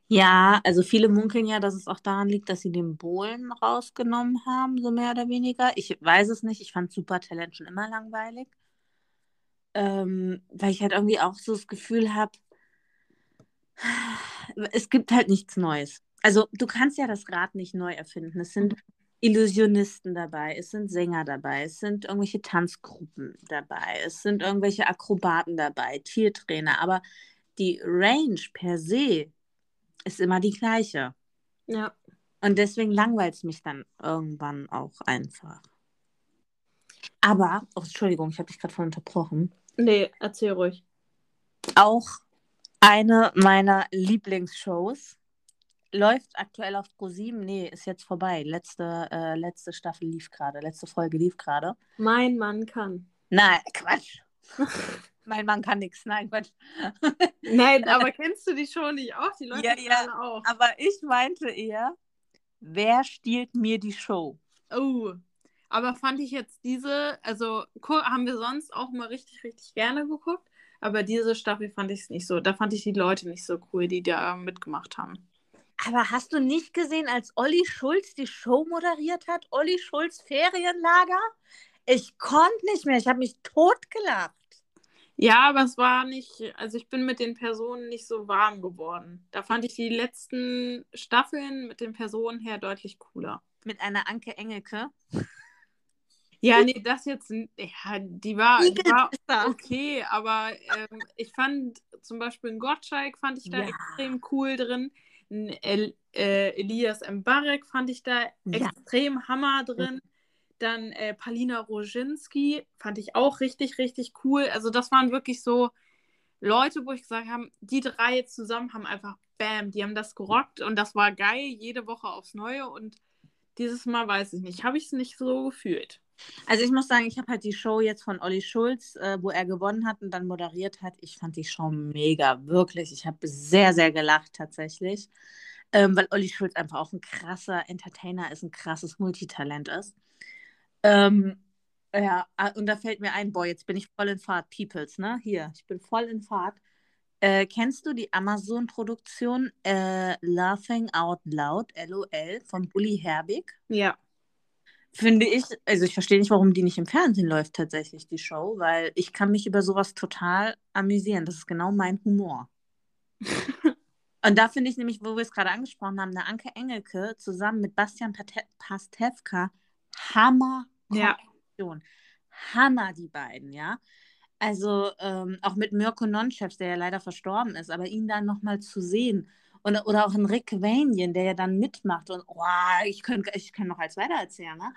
Ja, also viele munkeln ja, dass es auch daran liegt, dass sie den Bohlen rausgenommen haben, so mehr oder weniger. Ich weiß es nicht, ich fand Supertalent schon immer langweilig ähm, weil ich halt irgendwie auch so das Gefühl habe, es gibt halt nichts Neues. Also du kannst ja das Rad nicht neu erfinden. Es sind Illusionisten dabei, es sind Sänger dabei, es sind irgendwelche Tanzgruppen dabei, es sind irgendwelche Akrobaten dabei, Tiertrainer, aber die Range per se ist immer die gleiche. Ja. Und deswegen langweilt es mich dann irgendwann auch einfach. Aber, oh, Entschuldigung, ich habe dich gerade voll unterbrochen. Nee, erzähl ruhig. Auch eine meiner Lieblingsshows. Läuft aktuell auf Pro7. Nee, ist jetzt vorbei. Letzte, äh, letzte Staffel lief gerade. Letzte Folge lief gerade. Mein Mann kann. Nein, Quatsch. mein Mann kann nichts. Nein, Quatsch. Nein, aber kennst du die Show nicht auch? Die Leute ja, ja, auch. Aber ich meinte eher, wer stiehlt mir die Show? Oh, aber fand ich jetzt diese, also haben wir sonst auch mal richtig, richtig gerne geguckt. Aber diese Staffel fand ich es nicht so. Da fand ich die Leute nicht so cool, die da mitgemacht haben. Aber hast du nicht gesehen, als Olli Schulz die Show moderiert hat? Olli Schulz Ferienlager? Ich konnte nicht mehr. Ich habe mich totgelacht. Ja, aber es war nicht, also ich bin mit den Personen nicht so warm geworden. Da fand ich die letzten Staffeln mit den Personen her deutlich cooler. Mit einer Anke Engelke. Ja, nee, das jetzt, ja, die war, die war okay, aber ähm, ich fand zum Beispiel einen Gottschalk fand ich da ja. extrem cool drin. Ein El, äh, Elias Mbarek fand ich da ja. extrem Hammer drin. Dann äh, Palina Roginski fand ich auch richtig, richtig cool. Also das waren wirklich so Leute, wo ich gesagt habe, die drei zusammen haben einfach Bam, die haben das gerockt und das war geil, jede Woche aufs Neue und dieses Mal weiß ich nicht, habe ich es nicht so gefühlt. Also ich muss sagen, ich habe halt die Show jetzt von Olli Schulz, äh, wo er gewonnen hat und dann moderiert hat. Ich fand die Show mega, wirklich. Ich habe sehr, sehr gelacht tatsächlich, ähm, weil Olli Schulz einfach auch ein krasser Entertainer ist, ein krasses Multitalent ist. Ähm, ja, ah, und da fällt mir ein, boah, jetzt bin ich voll in Fahrt, Peoples, ne? Hier, ich bin voll in Fahrt. Äh, kennst du die Amazon-Produktion äh, Laughing Out Loud, LOL, von Bully Herbig? Ja. Finde ich, also ich verstehe nicht, warum die nicht im Fernsehen läuft tatsächlich, die Show, weil ich kann mich über sowas total amüsieren. Das ist genau mein Humor. Und da finde ich nämlich, wo wir es gerade angesprochen haben, eine Anke Engelke zusammen mit Bastian Pastewka, Hammer Ja. Hammer, die beiden, ja. Also ähm, auch mit Mirko Nonchefs, der ja leider verstorben ist, aber ihn dann nochmal zu sehen. Und, oder auch ein Rick Vanian, der ja dann mitmacht. Und oh, ich kann, ich kann noch als weiter erzählen. Ne?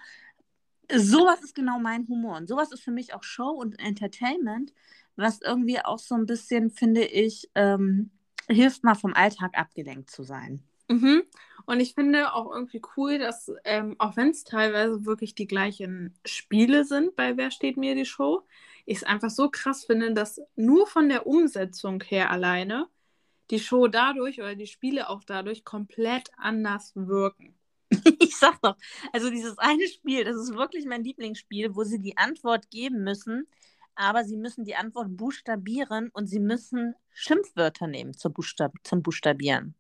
Sowas ist genau mein Humor. Und sowas ist für mich auch Show und Entertainment, was irgendwie auch so ein bisschen, finde ich, ähm, hilft mal vom Alltag abgelenkt zu sein. Mhm. Und ich finde auch irgendwie cool, dass, ähm, auch wenn es teilweise wirklich die gleichen Spiele sind bei Wer steht mir die Show, ich es einfach so krass finde, dass nur von der Umsetzung her alleine die Show dadurch oder die Spiele auch dadurch komplett anders wirken. Ich sag doch, also dieses eine Spiel, das ist wirklich mein Lieblingsspiel, wo sie die Antwort geben müssen, aber sie müssen die Antwort buchstabieren und sie müssen Schimpfwörter nehmen zum, Buchstab zum Buchstabieren.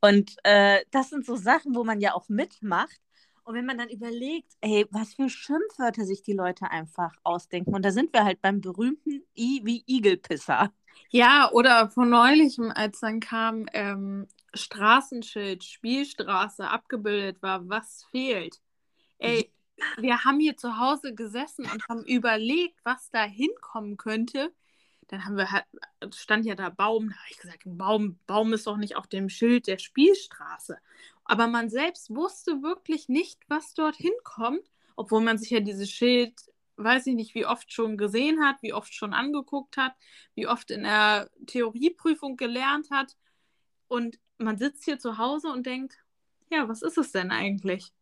Und äh, das sind so Sachen, wo man ja auch mitmacht. Und wenn man dann überlegt, ey, was für Schimpfwörter sich die Leute einfach ausdenken. Und da sind wir halt beim berühmten I wie Igelpisser. Ja, oder vor neulichem, als dann kam ähm, Straßenschild, Spielstraße abgebildet war, was fehlt. Ey, wir haben hier zu Hause gesessen und haben überlegt, was da hinkommen könnte. Dann haben wir halt, stand ja da Baum, da habe ich gesagt, Baum, Baum ist doch nicht auf dem Schild der Spielstraße. Aber man selbst wusste wirklich nicht, was dort hinkommt, obwohl man sich ja dieses Schild, weiß ich nicht, wie oft schon gesehen hat, wie oft schon angeguckt hat, wie oft in der Theorieprüfung gelernt hat. Und man sitzt hier zu Hause und denkt, ja, was ist es denn eigentlich?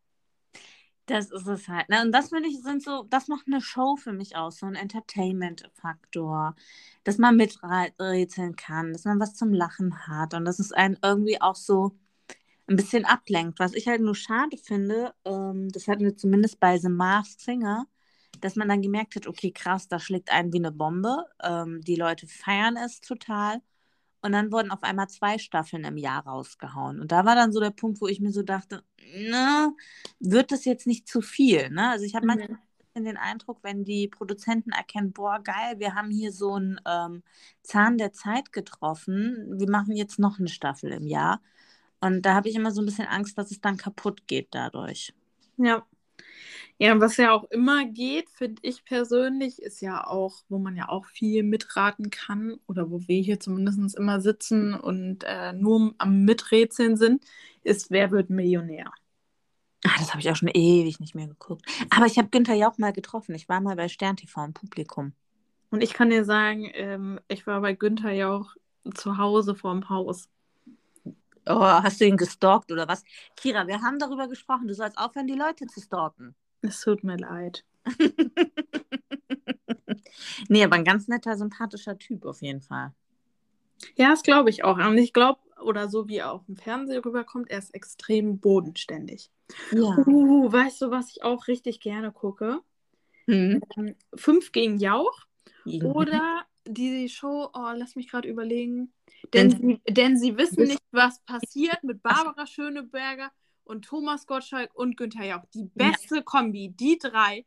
Das ist es halt. Ne? Und das finde ich, sind so, das macht eine Show für mich aus, so ein Entertainment-Faktor, dass man miträtseln kann, dass man was zum Lachen hat und dass es einen irgendwie auch so ein bisschen ablenkt. Was ich halt nur schade finde, ähm, das hatten wir zumindest bei The Masked Singer, dass man dann gemerkt hat, okay, krass, da schlägt einen wie eine Bombe. Ähm, die Leute feiern es total. Und dann wurden auf einmal zwei Staffeln im Jahr rausgehauen. Und da war dann so der Punkt, wo ich mir so dachte, ne, wird das jetzt nicht zu viel? Ne? Also ich habe Mhm. manchmal den Eindruck, wenn die Produzenten erkennen, boah, geil, wir haben hier so einen ähm, Zahn der Zeit getroffen, wir machen jetzt noch eine Staffel im Jahr. Und da habe ich immer so ein bisschen Angst, dass es dann kaputt geht dadurch. Ja. Ja, was ja auch immer geht, finde ich persönlich, ist ja auch, wo man ja auch viel mitraten kann oder wo wir hier zumindest immer sitzen und äh, nur am Miträtseln sind, ist Wer wird Millionär? Ah, das habe ich auch schon ewig nicht mehr geguckt. Aber ich habe Günther Jauch mal getroffen. Ich war mal bei Stern TV im Publikum. Und ich kann dir sagen, ähm, ich war bei Günther Jauch zu Hause vorm Haus. Oh, hast du ihn gestalkt oder was? Kira, wir haben darüber gesprochen. Du sollst aufhören, die Leute zu stalken. Es tut mir leid. nee, aber ein ganz netter, sympathischer Typ auf jeden Fall. Ja, das glaube ich auch. Und ich glaube, oder so wie er auch im Fernsehen rüberkommt, er ist extrem bodenständig. Ja. Uh, weißt du, was ich auch richtig gerne gucke? Hm. Ähm, Fünf gegen Jauch Mhm. oder die Show, oh, lass mich gerade überlegen. Denn, Denn- sie, denn sie wissen Wiss- nicht, was passiert mit Barbara Schöneberger und Thomas Gottschalk und Günther Jauch. Die Ja. beste Kombi, die drei.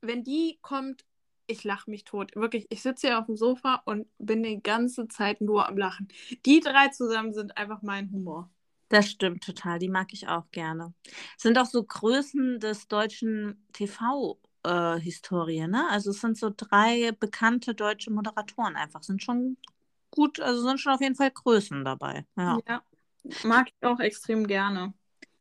Wenn die kommt, ich lache mich tot. Wirklich, ich sitze hier auf dem Sofa und bin die ganze Zeit nur am Lachen. Die drei zusammen sind einfach mein Humor. Das stimmt total. Die mag ich auch gerne. Sind auch so Größen des deutschen TV-Historie, ne? Also es sind so drei bekannte deutsche Moderatoren einfach. Sind schon gut, also sind schon auf jeden Fall Größen dabei. Ja. Ja, mag ich auch extrem gerne.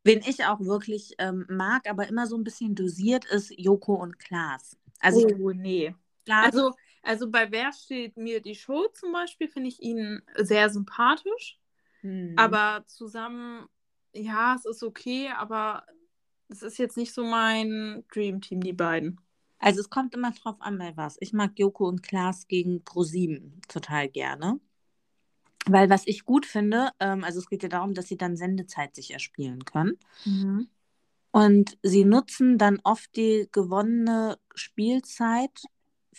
Wen ich auch wirklich ähm, mag, aber immer so ein bisschen dosiert, ist Joko und Klaas. Also ich oh, nee. Klaas, Also, also bei Wer steht mir die Show zum Beispiel, finde ich ihn sehr sympathisch. hm. Aber zusammen, ja, es ist okay, aber es ist jetzt nicht so mein Dream-Team, die beiden. Also es kommt immer drauf an, bei was. Ich mag Joko und Klaas gegen ProSieben total gerne. Weil was ich gut finde, ähm, also es geht ja darum, dass sie dann Sendezeit sich erspielen können. Und sie nutzen dann oft die gewonnene Spielzeit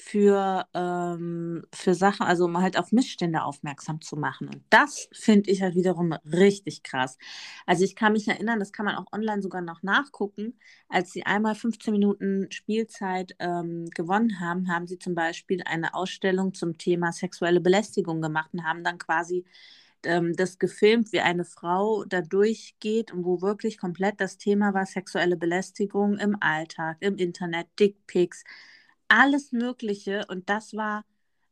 für, ähm, für Sachen, also um halt auf Missstände aufmerksam zu machen. Und das finde ich halt wiederum richtig krass. Also ich kann mich erinnern, das kann man auch online sogar noch nachgucken. Als sie einmal 15 Minuten Spielzeit ähm, gewonnen haben, haben sie zum Beispiel eine Ausstellung zum Thema sexuelle Belästigung gemacht und haben dann quasi ähm, das gefilmt, wie eine Frau da durchgeht und wo wirklich komplett das Thema war sexuelle Belästigung im Alltag, im Internet, Dickpics, alles Mögliche. Und das war,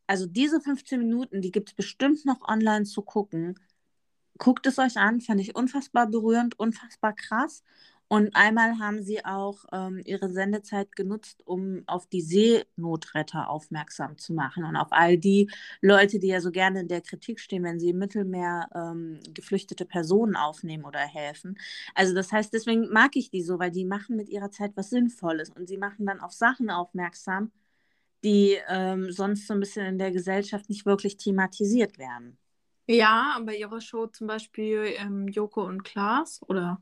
also diese 15 Minuten, die gibt es bestimmt noch online zu gucken. Guckt es euch an, fand ich unfassbar berührend, unfassbar krass. Und einmal haben sie auch ähm, ihre Sendezeit genutzt, um auf die Seenotretter aufmerksam zu machen und auf all die Leute, die ja so gerne in der Kritik stehen, wenn sie im Mittelmeer ähm, geflüchtete Personen aufnehmen oder helfen. Also das heißt, deswegen mag ich die so, weil die machen mit ihrer Zeit was Sinnvolles und sie machen dann auf Sachen aufmerksam, die ähm, sonst so ein bisschen in der Gesellschaft nicht wirklich thematisiert werden. Ja, bei ihrer Show zum Beispiel ähm, Joko und Klaas oder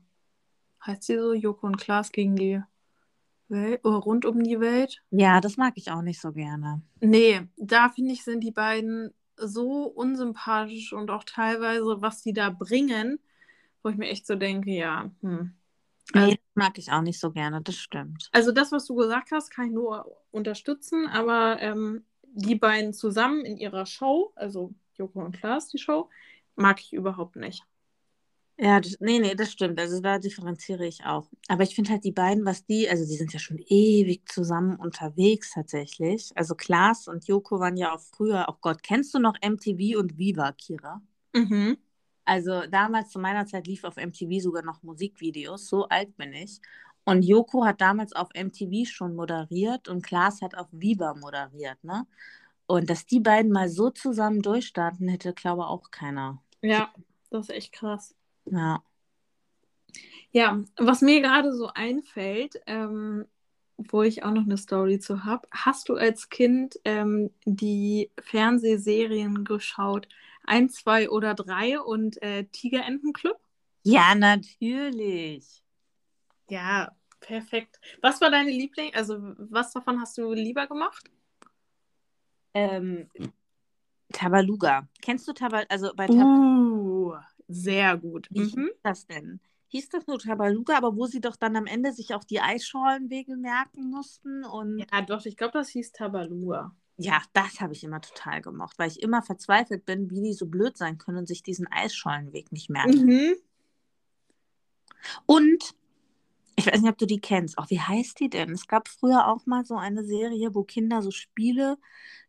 heißt sie so, Joko und Klaas gegen die Welt oder rund um die Welt. Ja, das mag ich auch nicht so gerne. Nee, da finde ich, sind die beiden so unsympathisch und auch teilweise, was die da bringen, wo ich mir echt so denke, ja, hm. Also, nee, das mag ich auch nicht so gerne, das stimmt. Also das, was du gesagt hast, kann ich nur unterstützen, aber ähm, die beiden zusammen in ihrer Show, also Joko und Klaas, die Show, mag ich überhaupt nicht. Ja, das, nee, nee, das stimmt. Also da differenziere ich auch. Aber ich finde halt die beiden, was die, also die sind ja schon ewig zusammen unterwegs tatsächlich. Also Klaas und Joko waren ja auch früher, oh Gott, kennst du noch MTV und Viva, Kira? Mhm. Also damals zu meiner Zeit lief auf MTV sogar noch Musikvideos, so alt bin ich. Und Joko hat damals auf MTV schon moderiert und Klaas hat auf Viva moderiert, ne? Und dass die beiden mal so zusammen durchstarten, hätte, glaube ich, auch keiner. Ja, das ist echt krass. Ja. Ja, was mir gerade so einfällt, ähm, wo ich auch noch eine Story zu habe, hast du als Kind ähm, die Fernsehserien geschaut? Ein, zwei oder drei und äh, Tigerentenclub? Ja, natürlich. Ja, perfekt. Was war deine Liebling? Also, was davon hast du lieber gemacht? Ähm, Tabaluga. Kennst du Tabaluga? Also bei Tab uh, sehr gut. Wie mhm. hieß das denn? Hieß das nur Tabaluga, aber wo sie doch dann am Ende sich auch die Eisscholenwege merken mussten und. Ja, doch, ich glaube, das hieß Tabaluga. Ja, das habe ich immer total gemocht, weil ich immer verzweifelt bin, wie die so blöd sein können und sich diesen Eisscholenweg nicht merken. Mhm. Und ich weiß nicht, ob du die kennst. Auch wie heißt die denn? Es gab früher auch mal so eine Serie, wo Kinder so Spiele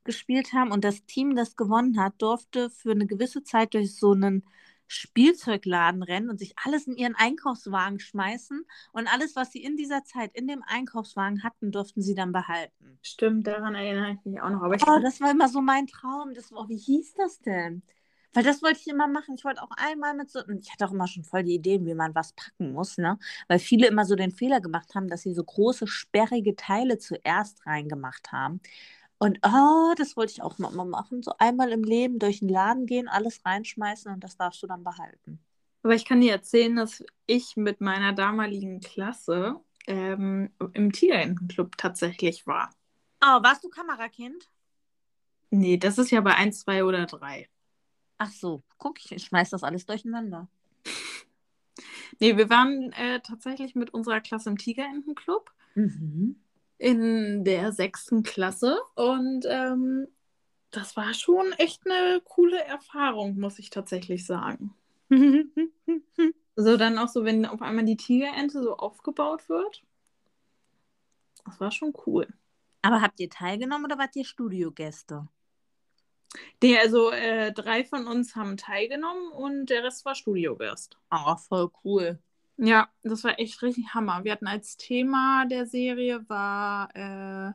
gespielt haben und das Team, das gewonnen hat, durfte für eine gewisse Zeit durch so einen Spielzeugladen rennen und sich alles in ihren Einkaufswagen schmeißen und alles, was sie in dieser Zeit in dem Einkaufswagen hatten, durften sie dann behalten. Stimmt, daran erinnere ich mich auch noch. Aber oh, das war immer so mein Traum. Das war, wie hieß das denn? Weil das wollte ich immer machen. Ich wollte auch einmal mit so, ich hatte auch immer schon voll die Ideen, wie man was packen muss, ne? Weil viele immer so den Fehler gemacht haben, dass sie so große, sperrige Teile zuerst reingemacht haben. Und oh, das wollte ich auch mal machen. So einmal im Leben durch den Laden gehen, alles reinschmeißen und das darfst du dann behalten. Aber ich kann dir erzählen, dass ich mit meiner damaligen Klasse ähm, im Tigerentenclub tatsächlich war. Oh, warst du Kamerakind? Nee, das ist ja bei 1, 2 oder 3. Ach so, guck, ich schmeiß das alles durcheinander. nee, wir waren äh, tatsächlich mit unserer Klasse im Tigerentenclub. Mhm in der sechsten Klasse und ähm, das war schon echt eine coole Erfahrung, muss ich tatsächlich sagen. so dann auch so, wenn auf einmal die Tigerente so aufgebaut wird. Das war schon cool. Aber habt ihr teilgenommen oder wart ihr Studiogäste? Nee, also äh, drei von uns haben teilgenommen und der Rest war Studiogast. Oh, voll cool. Ja, das war echt richtig Hammer. Wir hatten als Thema der Serie war äh,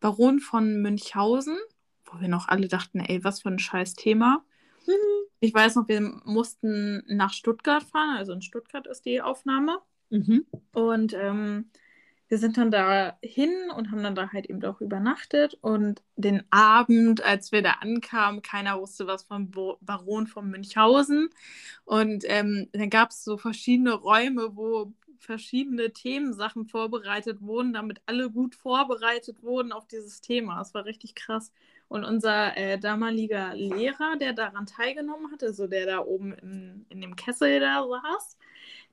Baron von Münchhausen, wo wir noch alle dachten, ey, was für ein scheiß Thema. Mhm. Ich weiß noch, wir mussten nach Stuttgart fahren, also in Stuttgart ist die Aufnahme. Mhm. Und ähm, wir sind dann da hin und haben dann da halt eben auch übernachtet. Und den Abend, als wir da ankamen, keiner wusste was vom Baron von Münchhausen. Und ähm, dann gab es so verschiedene Räume, wo verschiedene Themensachen vorbereitet wurden, damit alle gut vorbereitet wurden auf dieses Thema. Das war richtig krass. Und unser äh, damaliger Lehrer, der daran teilgenommen hatte, so der da oben in, in dem Kessel da saß,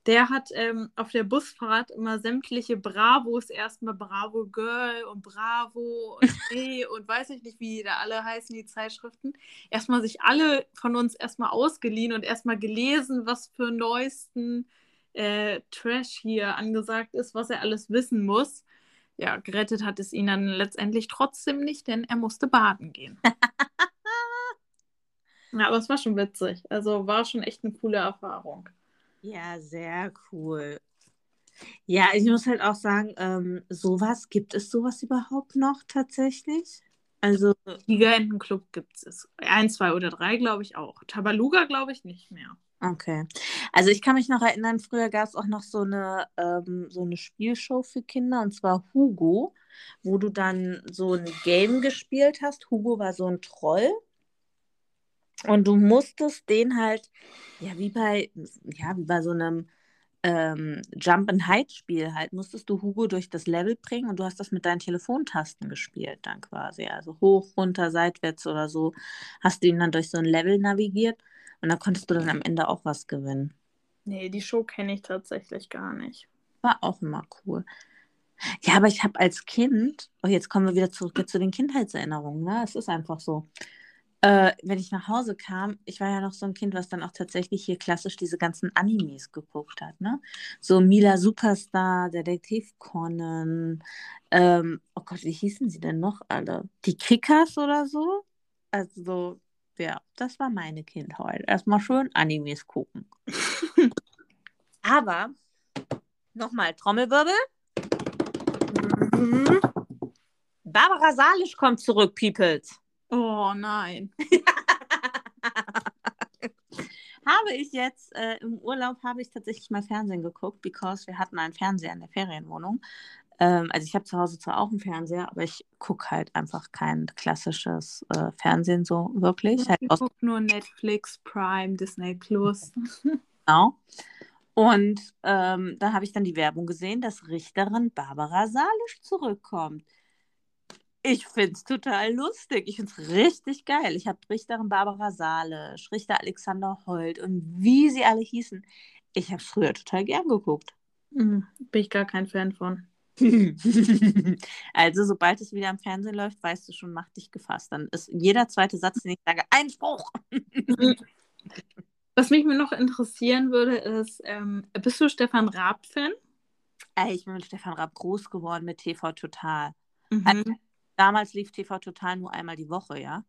der hat ähm, auf der Busfahrt immer sämtliche Bravos, erstmal Bravo Girl und Bravo und Hey und weiß ich nicht, wie die da alle heißen, die Zeitschriften, erstmal sich alle von uns erstmal ausgeliehen und erstmal gelesen, was für neuesten äh, Trash hier angesagt ist, was er alles wissen muss. Ja, gerettet hat es ihn dann letztendlich trotzdem nicht, denn er musste baden gehen. ja, aber es war schon witzig. Also war schon echt eine coole Erfahrung. Ja, sehr cool. Ja, ich muss halt auch sagen, ähm, sowas, gibt es sowas überhaupt noch tatsächlich? Also. Gigantenclub gibt es. Ein, zwei oder drei, glaube ich auch. Tabaluga, glaube ich, nicht mehr. Okay. Also ich kann mich noch erinnern, früher gab es auch noch so eine, ähm, so eine Spielshow für Kinder, und zwar Hugo, wo du dann so ein Game gespielt hast. Hugo war so ein Troll und du musstest den halt, ja, wie bei, ja, wie bei so einem ähm, Jump-and-Hide-Spiel halt, musstest du Hugo durch das Level bringen und du hast das mit deinen Telefontasten gespielt dann quasi. Also hoch, runter, seitwärts oder so. Hast du ihn dann durch so ein Level navigiert und da konntest du dann am Ende auch was gewinnen. Nee, die Show kenne ich tatsächlich gar nicht. War auch immer cool. Ja, aber ich habe als Kind, oh, jetzt kommen wir wieder zurück zu den Kindheitserinnerungen, ne? Es ist einfach so äh, wenn ich nach Hause kam, ich war ja noch so ein Kind, was dann auch tatsächlich hier klassisch diese ganzen Animes geguckt hat, ne? So Mila Superstar, Detektiv Conan, ähm, oh Gott, wie hießen sie denn noch alle? Die Kickers oder so? Also, ja, das war meine Kindheit. Erstmal schön Animes gucken. Aber, nochmal, Trommelwirbel. Mhm. Barbara Salisch kommt zurück, Peoples. Oh nein. habe ich jetzt äh, im Urlaub habe ich tatsächlich mal Fernsehen geguckt, because wir hatten einen Fernseher in der Ferienwohnung. Ähm, also ich habe zu Hause zwar auch einen Fernseher, aber ich gucke halt einfach kein klassisches äh, Fernsehen so wirklich. Ich halt gucke nur Netflix, Prime, Disney Plus. genau. Und ähm, da habe ich dann die Werbung gesehen, dass Richterin Barbara Salisch zurückkommt. Ich finde es total lustig. Ich finde es richtig geil. Ich habe Richterin Barbara Salisch, Richter Alexander Holt und wie sie alle hießen. Ich habe es früher total gern geguckt. Mhm, bin ich gar kein Fan von. also, sobald es wieder im Fernsehen läuft, weißt du schon, mach dich gefasst. Dann ist jeder zweite Satz, den ich sage, Einspruch. Was mich noch interessieren würde, ist, ähm, bist du Stefan Raab-Fan? Ich bin mit Stefan Raab groß geworden mit TV Total. Mhm. Also, Damals lief TV Total nur einmal die Woche, ja?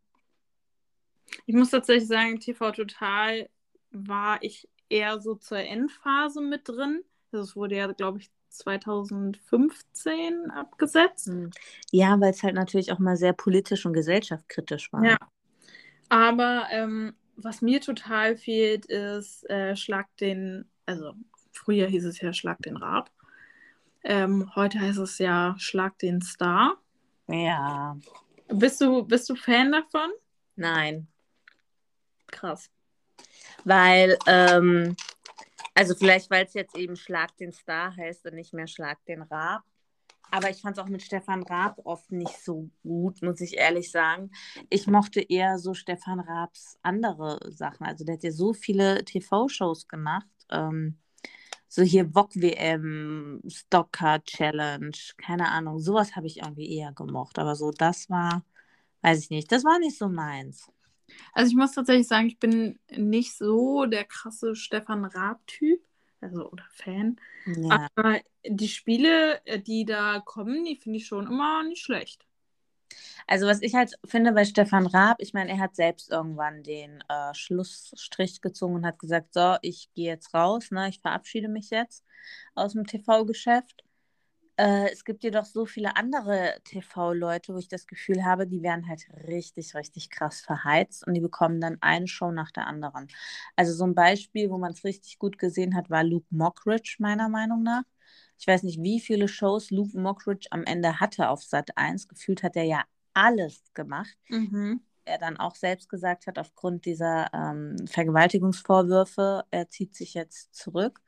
Ich muss tatsächlich sagen, TV Total war ich eher so zur Endphase mit drin. Das wurde ja, glaube ich, 2015 abgesetzt. Hm. Ja, weil es halt natürlich auch mal sehr politisch und gesellschaftskritisch war. Ja. Aber ähm, was mir total fehlt, ist äh, Schlag den, also früher hieß es ja Schlag den Rab. Ähm, heute heißt es ja Schlag den Star. Ja. Bist du, bist du Fan davon? Nein. Krass. Weil, ähm, also vielleicht, weil es jetzt eben Schlag den Star heißt und nicht mehr Schlag den Raab. Aber ich fand es auch mit Stefan Raab oft nicht so gut, muss ich ehrlich sagen. Ich mochte eher so Stefan Raabs andere Sachen. Also der hat ja so viele TV-Shows gemacht. Ähm, so hier VOG WM, Stocker Challenge, keine Ahnung, sowas habe ich irgendwie eher gemocht. Aber so, das war, weiß ich nicht, das war nicht so meins. Also ich muss tatsächlich sagen, ich bin nicht so der krasse Stefan Raab-Typ, also oder Fan. Ja. Aber die Spiele, äh, die da kommen, die finde ich schon immer nicht schlecht. Also was ich halt finde bei Stefan Raab, ich meine, er hat selbst irgendwann den äh, Schlussstrich gezogen und hat gesagt, so, ich gehe jetzt raus, ne, ich verabschiede mich jetzt aus dem TV-Geschäft. Äh, es gibt jedoch so viele andere TV-Leute, wo ich das Gefühl habe, die werden halt richtig, richtig krass verheizt und die bekommen dann eine Show nach der anderen. Also so ein Beispiel, wo man es richtig gut gesehen hat, war Luke Mockridge, meiner Meinung nach. Ich weiß nicht, wie viele Shows Luke Mockridge am Ende hatte auf Sat 1. Gefühlt hat er ja alles gemacht. Mhm. Er dann auch selbst gesagt hat, aufgrund dieser ähm, Vergewaltigungsvorwürfe, er zieht sich jetzt zurück.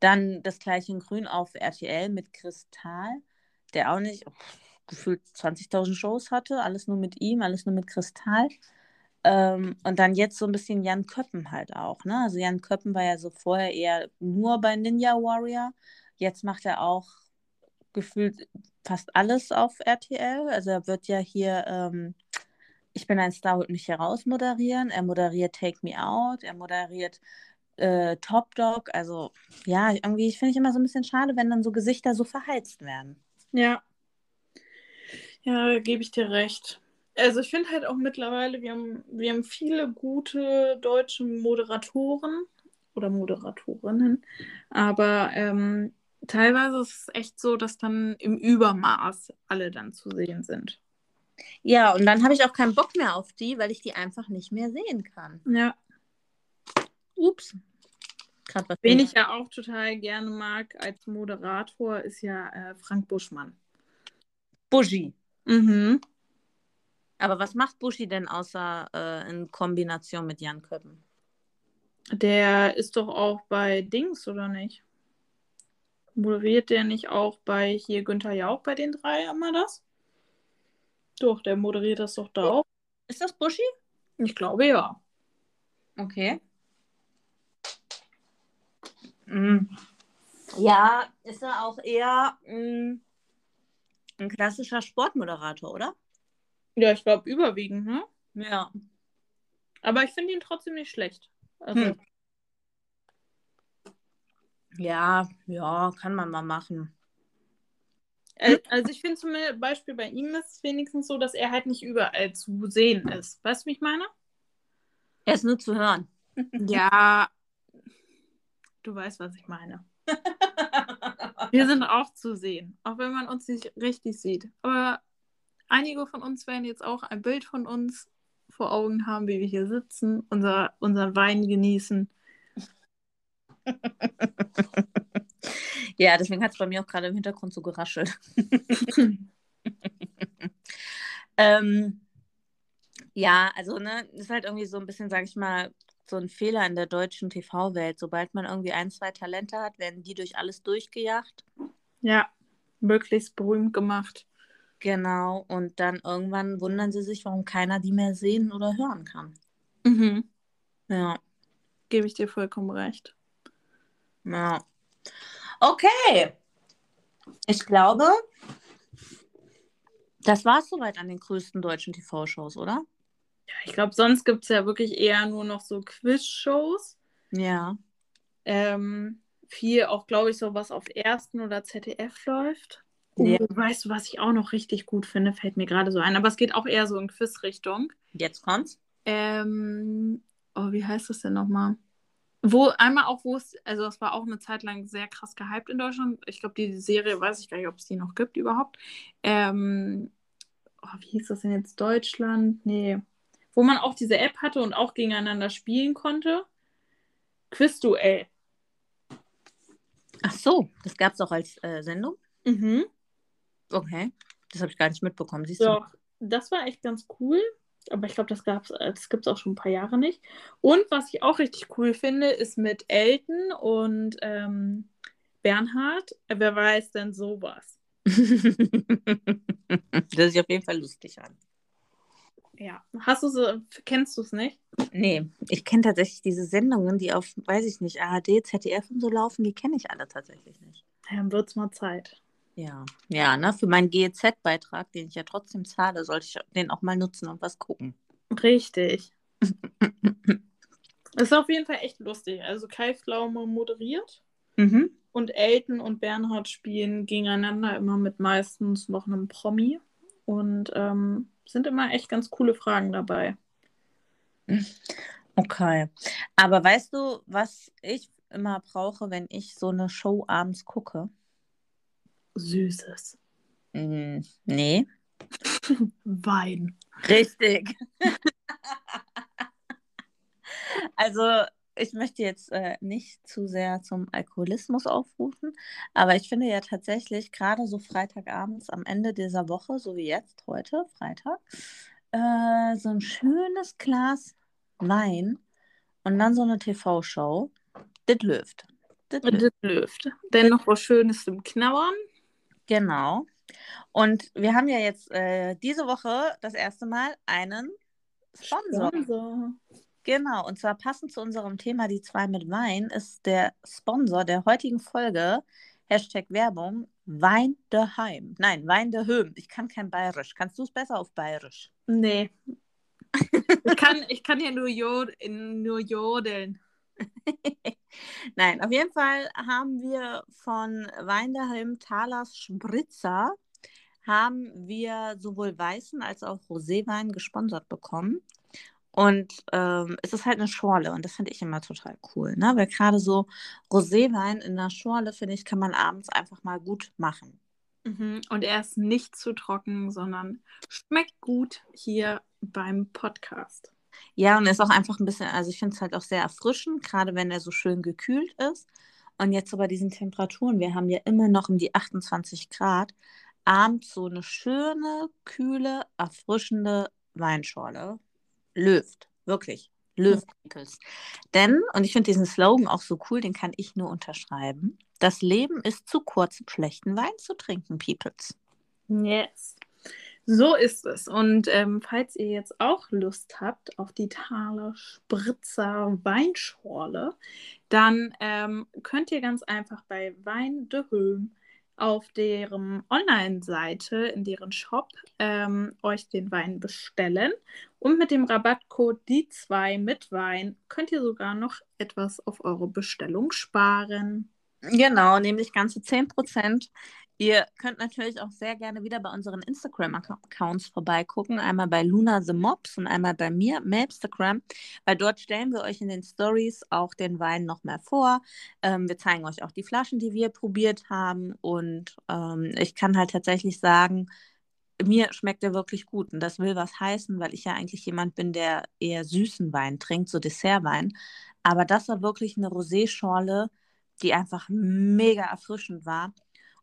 Dann das gleiche in Grün auf RTL mit Kristall, der auch nicht oh, gefühlt 20.000 Shows hatte, alles nur mit ihm, alles nur mit Kristall. Ähm, und dann jetzt so ein bisschen Jan Köppen halt auch. Ne? Also Jan Köppen war ja so vorher eher nur bei Ninja Warrior. Jetzt macht er auch gefühlt fast alles auf RTL. Also er wird ja hier ähm, Ich bin ein Star, holt mich heraus moderieren. Er moderiert Take Me Out. Er moderiert äh, Top Dog. Also ja, irgendwie finde ich immer so ein bisschen schade, wenn dann so Gesichter so verheizt werden. Ja. Ja, gebe ich dir recht. Also ich finde halt auch mittlerweile, wir haben, wir haben viele gute deutsche Moderatoren oder Moderatorinnen, aber ähm, teilweise ist es echt so, dass dann im Übermaß alle dann zu sehen sind. Ja, und dann habe ich auch keinen Bock mehr auf die, weil ich die einfach nicht mehr sehen kann. Ja. Ups. Grad was Wen ich ja auch total gerne mag als Moderator, ist ja äh, Frank Buschmann. Buschi. Mhm. Aber was macht Buschi denn außer äh, in Kombination mit Jan Köppen? Der ist doch auch bei Dings, oder nicht? Moderiert der nicht auch bei hier Günther Jauch bei den drei immer das? Doch, der moderiert das doch da auch. Ist das Buschi? Ich glaube ja. Okay. Mhm. Ja, ist er auch eher mh, mm, ein klassischer Sportmoderator, oder? Ja, ich glaube überwiegend, ne? Ja. Aber ich finde ihn trotzdem nicht schlecht. Also, hm. Ja, ja, kann man mal machen. Also ich finde zum Beispiel bei ihm ist es wenigstens so, dass er halt nicht überall zu sehen ist. Weißt du, wie ich meine? Er ist nur zu hören. Ja, du weißt, was ich meine. Wir sind auch zu sehen, auch wenn man uns nicht richtig sieht. Aber einige von uns werden jetzt auch ein Bild von uns vor Augen haben, wie wir hier sitzen, unser, unseren Wein genießen. ja, deswegen hat es bei mir auch gerade im Hintergrund so geraschelt. ähm, ja, also ne, ist halt irgendwie so ein bisschen, sag ich mal, so ein Fehler in der deutschen TV-Welt. Sobald man irgendwie ein, zwei Talente hat, werden die durch alles durchgejagt. Ja, möglichst berühmt gemacht. Genau, und dann irgendwann wundern sie sich, warum keiner die mehr sehen oder hören kann. Mhm. Ja. Gebe ich dir vollkommen recht. Ja. Okay. Ich glaube, das war es soweit an den größten deutschen TV-Shows, oder? Ja, ich glaube, sonst gibt es ja wirklich eher nur noch so Quiz-Shows. Ja. Ähm, viel auch, glaube ich, so was auf Ersten oder ZDF läuft. Oh, ja. weißt du, was ich auch noch richtig gut finde, fällt mir gerade so ein. Aber es geht auch eher so in Quiz-Richtung. Jetzt kommt's. Ähm, oh, wie heißt das denn nochmal? Wo einmal auch, wo es, also es war auch eine Zeit lang sehr krass gehypt in Deutschland. Ich glaube, die Serie, weiß ich gar nicht, ob es die noch gibt überhaupt. Ähm, oh, wie hieß das denn jetzt? Deutschland? Nee. Wo man auch diese App hatte und auch gegeneinander spielen konnte. Quizduell. Ach so, das gab es auch als äh, Sendung? Mhm. Okay, das habe ich gar nicht mitbekommen. Siehst Doch, du? das war echt ganz cool. Aber ich glaube, das, das gibt es auch schon ein paar Jahre nicht. Und was ich auch richtig cool finde, ist mit Elton und ähm, Bernhard. Wer weiß denn sowas? das sieht auf jeden Fall lustig an. Ja. Hast du so, kennst du es nicht? Nee, ich kenne tatsächlich diese Sendungen, die auf, weiß ich nicht, ARD, ZDF und so laufen, die kenne ich alle tatsächlich nicht. Dann wird es mal Zeit. Ja, ja, ne? Für meinen GEZ-Beitrag, den ich ja trotzdem zahle, sollte ich den auch mal nutzen und was gucken. Richtig. ist auf jeden Fall echt lustig. Also Kai Flaume moderiert mhm. und Elton und Bernhard spielen gegeneinander immer mit meistens noch einem Promi und ähm, sind immer echt ganz coole Fragen dabei. Okay. Aber weißt du, was ich immer brauche, wenn ich so eine Show abends gucke? Süßes. Mm, nee. Wein. Richtig. also ich möchte jetzt äh, nicht zu sehr zum Alkoholismus aufrufen, aber ich finde ja tatsächlich gerade so Freitagabends am Ende dieser Woche, so wie jetzt heute, Freitag, äh, so ein schönes Glas Wein und dann so eine TV-Show, das läuft. Das löft. löft. Denn noch was Schönes zum Knabbern. Genau. Und wir haben ja jetzt äh, diese Woche das erste Mal einen Sponsor. Sponsor. Genau, und zwar passend zu unserem Thema Die zwei mit Wein ist der Sponsor der heutigen Folge, Hashtag Werbung, Wein daheim. Nein, Wein daheim. Ich kann kein Bayerisch. Kannst du es besser auf Bayerisch? Nee. ich, kann, ich kann ja nur, jod nur jodeln. Nein, auf jeden Fall haben wir von Wein daheim Talas Spritzer haben wir sowohl weißen als auch Roséwein gesponsert bekommen. Und ähm, es ist halt eine Schorle und das finde ich immer total cool. Ne? Weil gerade so Roséwein in einer Schorle, finde ich, kann man abends einfach mal gut machen. Mhm. Und er ist nicht zu trocken, sondern schmeckt gut hier beim Podcast. Ja, und ist auch einfach ein bisschen, also ich finde es halt auch sehr erfrischend, gerade wenn er so schön gekühlt ist. Und jetzt so bei diesen Temperaturen, wir haben ja immer noch um die 28 Grad, abends so eine schöne, kühle, erfrischende Weinschorle. Löft, wirklich. Löft. Denn, und ich finde diesen Slogan auch so cool, den kann ich nur unterschreiben. Das Leben ist zu kurz, schlechten Wein zu trinken, Peoples. Yes. So ist es. Und ähm, falls ihr jetzt auch Lust habt auf die Thaler Spritzer Weinschorle, dann ähm, könnt ihr ganz einfach bei Wein de Höhm auf deren Online-Seite, in deren Shop, ähm, euch den Wein bestellen. Und mit dem Rabattcode die 2 mit Wein könnt ihr sogar noch etwas auf eure Bestellung sparen. Genau, nämlich ganze 10%. Ihr könnt natürlich auch sehr gerne wieder bei unseren Instagram-Accounts vorbeigucken. Einmal bei Luna the Mops und einmal bei mir, Mapstagram, weil dort stellen wir euch in den Stories auch den Wein noch mehr vor. Ähm, wir zeigen euch auch die Flaschen, die wir probiert haben. Und ähm, ich kann halt tatsächlich sagen, mir schmeckt er wirklich gut. Und das will was heißen, weil ich ja eigentlich jemand bin, der eher süßen Wein trinkt, so Dessertwein. Aber das war wirklich eine Rosé-Schorle, die einfach mega erfrischend war.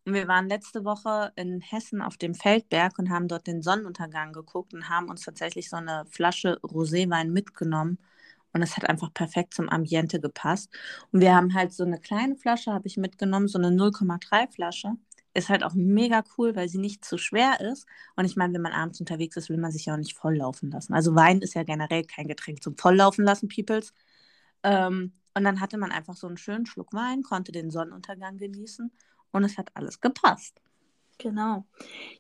Und wir waren letzte Woche in Hessen auf dem Feldberg und haben dort den Sonnenuntergang geguckt und haben uns tatsächlich so eine Flasche Roséwein mitgenommen. Und es hat einfach perfekt zum Ambiente gepasst. Und wir haben halt so eine kleine Flasche, habe ich mitgenommen, so eine 0,3 Flasche. Ist halt auch mega cool, weil sie nicht zu schwer ist. Und ich meine, wenn man abends unterwegs ist, will man sich ja auch nicht volllaufen lassen. Also Wein ist ja generell kein Getränk zum Volllaufen lassen, Peoples. Ähm, und dann hatte man einfach so einen schönen Schluck Wein, konnte den Sonnenuntergang genießen und es hat alles gepasst. Genau.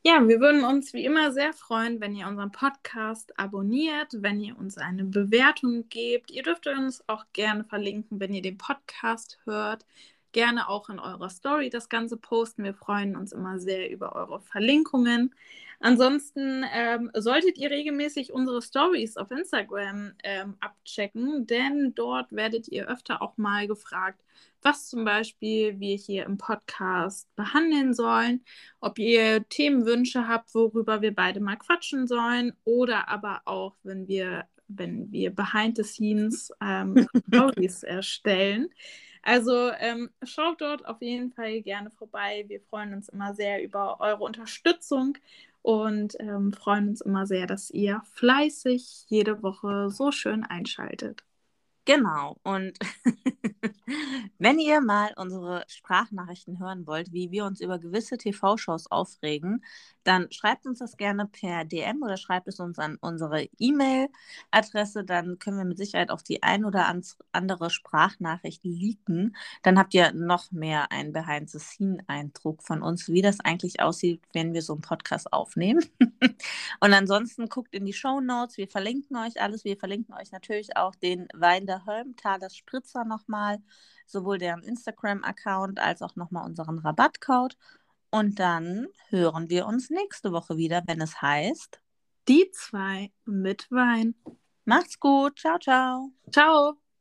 Ja, wir würden uns wie immer sehr freuen, wenn ihr unseren Podcast abonniert, wenn ihr uns eine Bewertung gebt. Ihr dürft uns auch gerne verlinken, wenn ihr den Podcast hört. Gerne auch in eurer Story das Ganze posten. Wir freuen uns immer sehr über eure Verlinkungen. Ansonsten ähm, solltet ihr regelmäßig unsere Stories auf Instagram ähm, abchecken, denn dort werdet ihr öfter auch mal gefragt, was zum Beispiel wir hier im Podcast behandeln sollen, ob ihr Themenwünsche habt, worüber wir beide mal quatschen sollen oder aber auch, wenn wir, wenn wir behind the scenes ähm, Stories erstellen. Also ähm, schaut dort auf jeden Fall gerne vorbei. Wir freuen uns immer sehr über eure Unterstützung und ähm, freuen uns immer sehr, dass ihr fleißig jede Woche so schön einschaltet. Genau. Und wenn ihr mal unsere Sprachnachrichten hören wollt, wie wir uns über gewisse TV-Shows aufregen, dann schreibt uns das gerne per DM oder schreibt es uns an unsere E-Mail-Adresse. Dann können wir mit Sicherheit auch die ein oder andere Sprachnachricht leaken. Dann habt ihr noch mehr einen Behind-the-Scene-Eindruck von uns, wie das eigentlich aussieht, wenn wir so einen Podcast aufnehmen. Und ansonsten guckt in die Show Notes. Wir verlinken euch alles. Wir verlinken euch natürlich auch den Wein der Hölmtaler Spritzer nochmal, sowohl deren Instagram-Account als auch nochmal unseren Rabattcode. Und dann hören wir uns nächste Woche wieder, wenn es heißt Die zwei mit Wein. Macht's gut. Ciao, ciao. Ciao.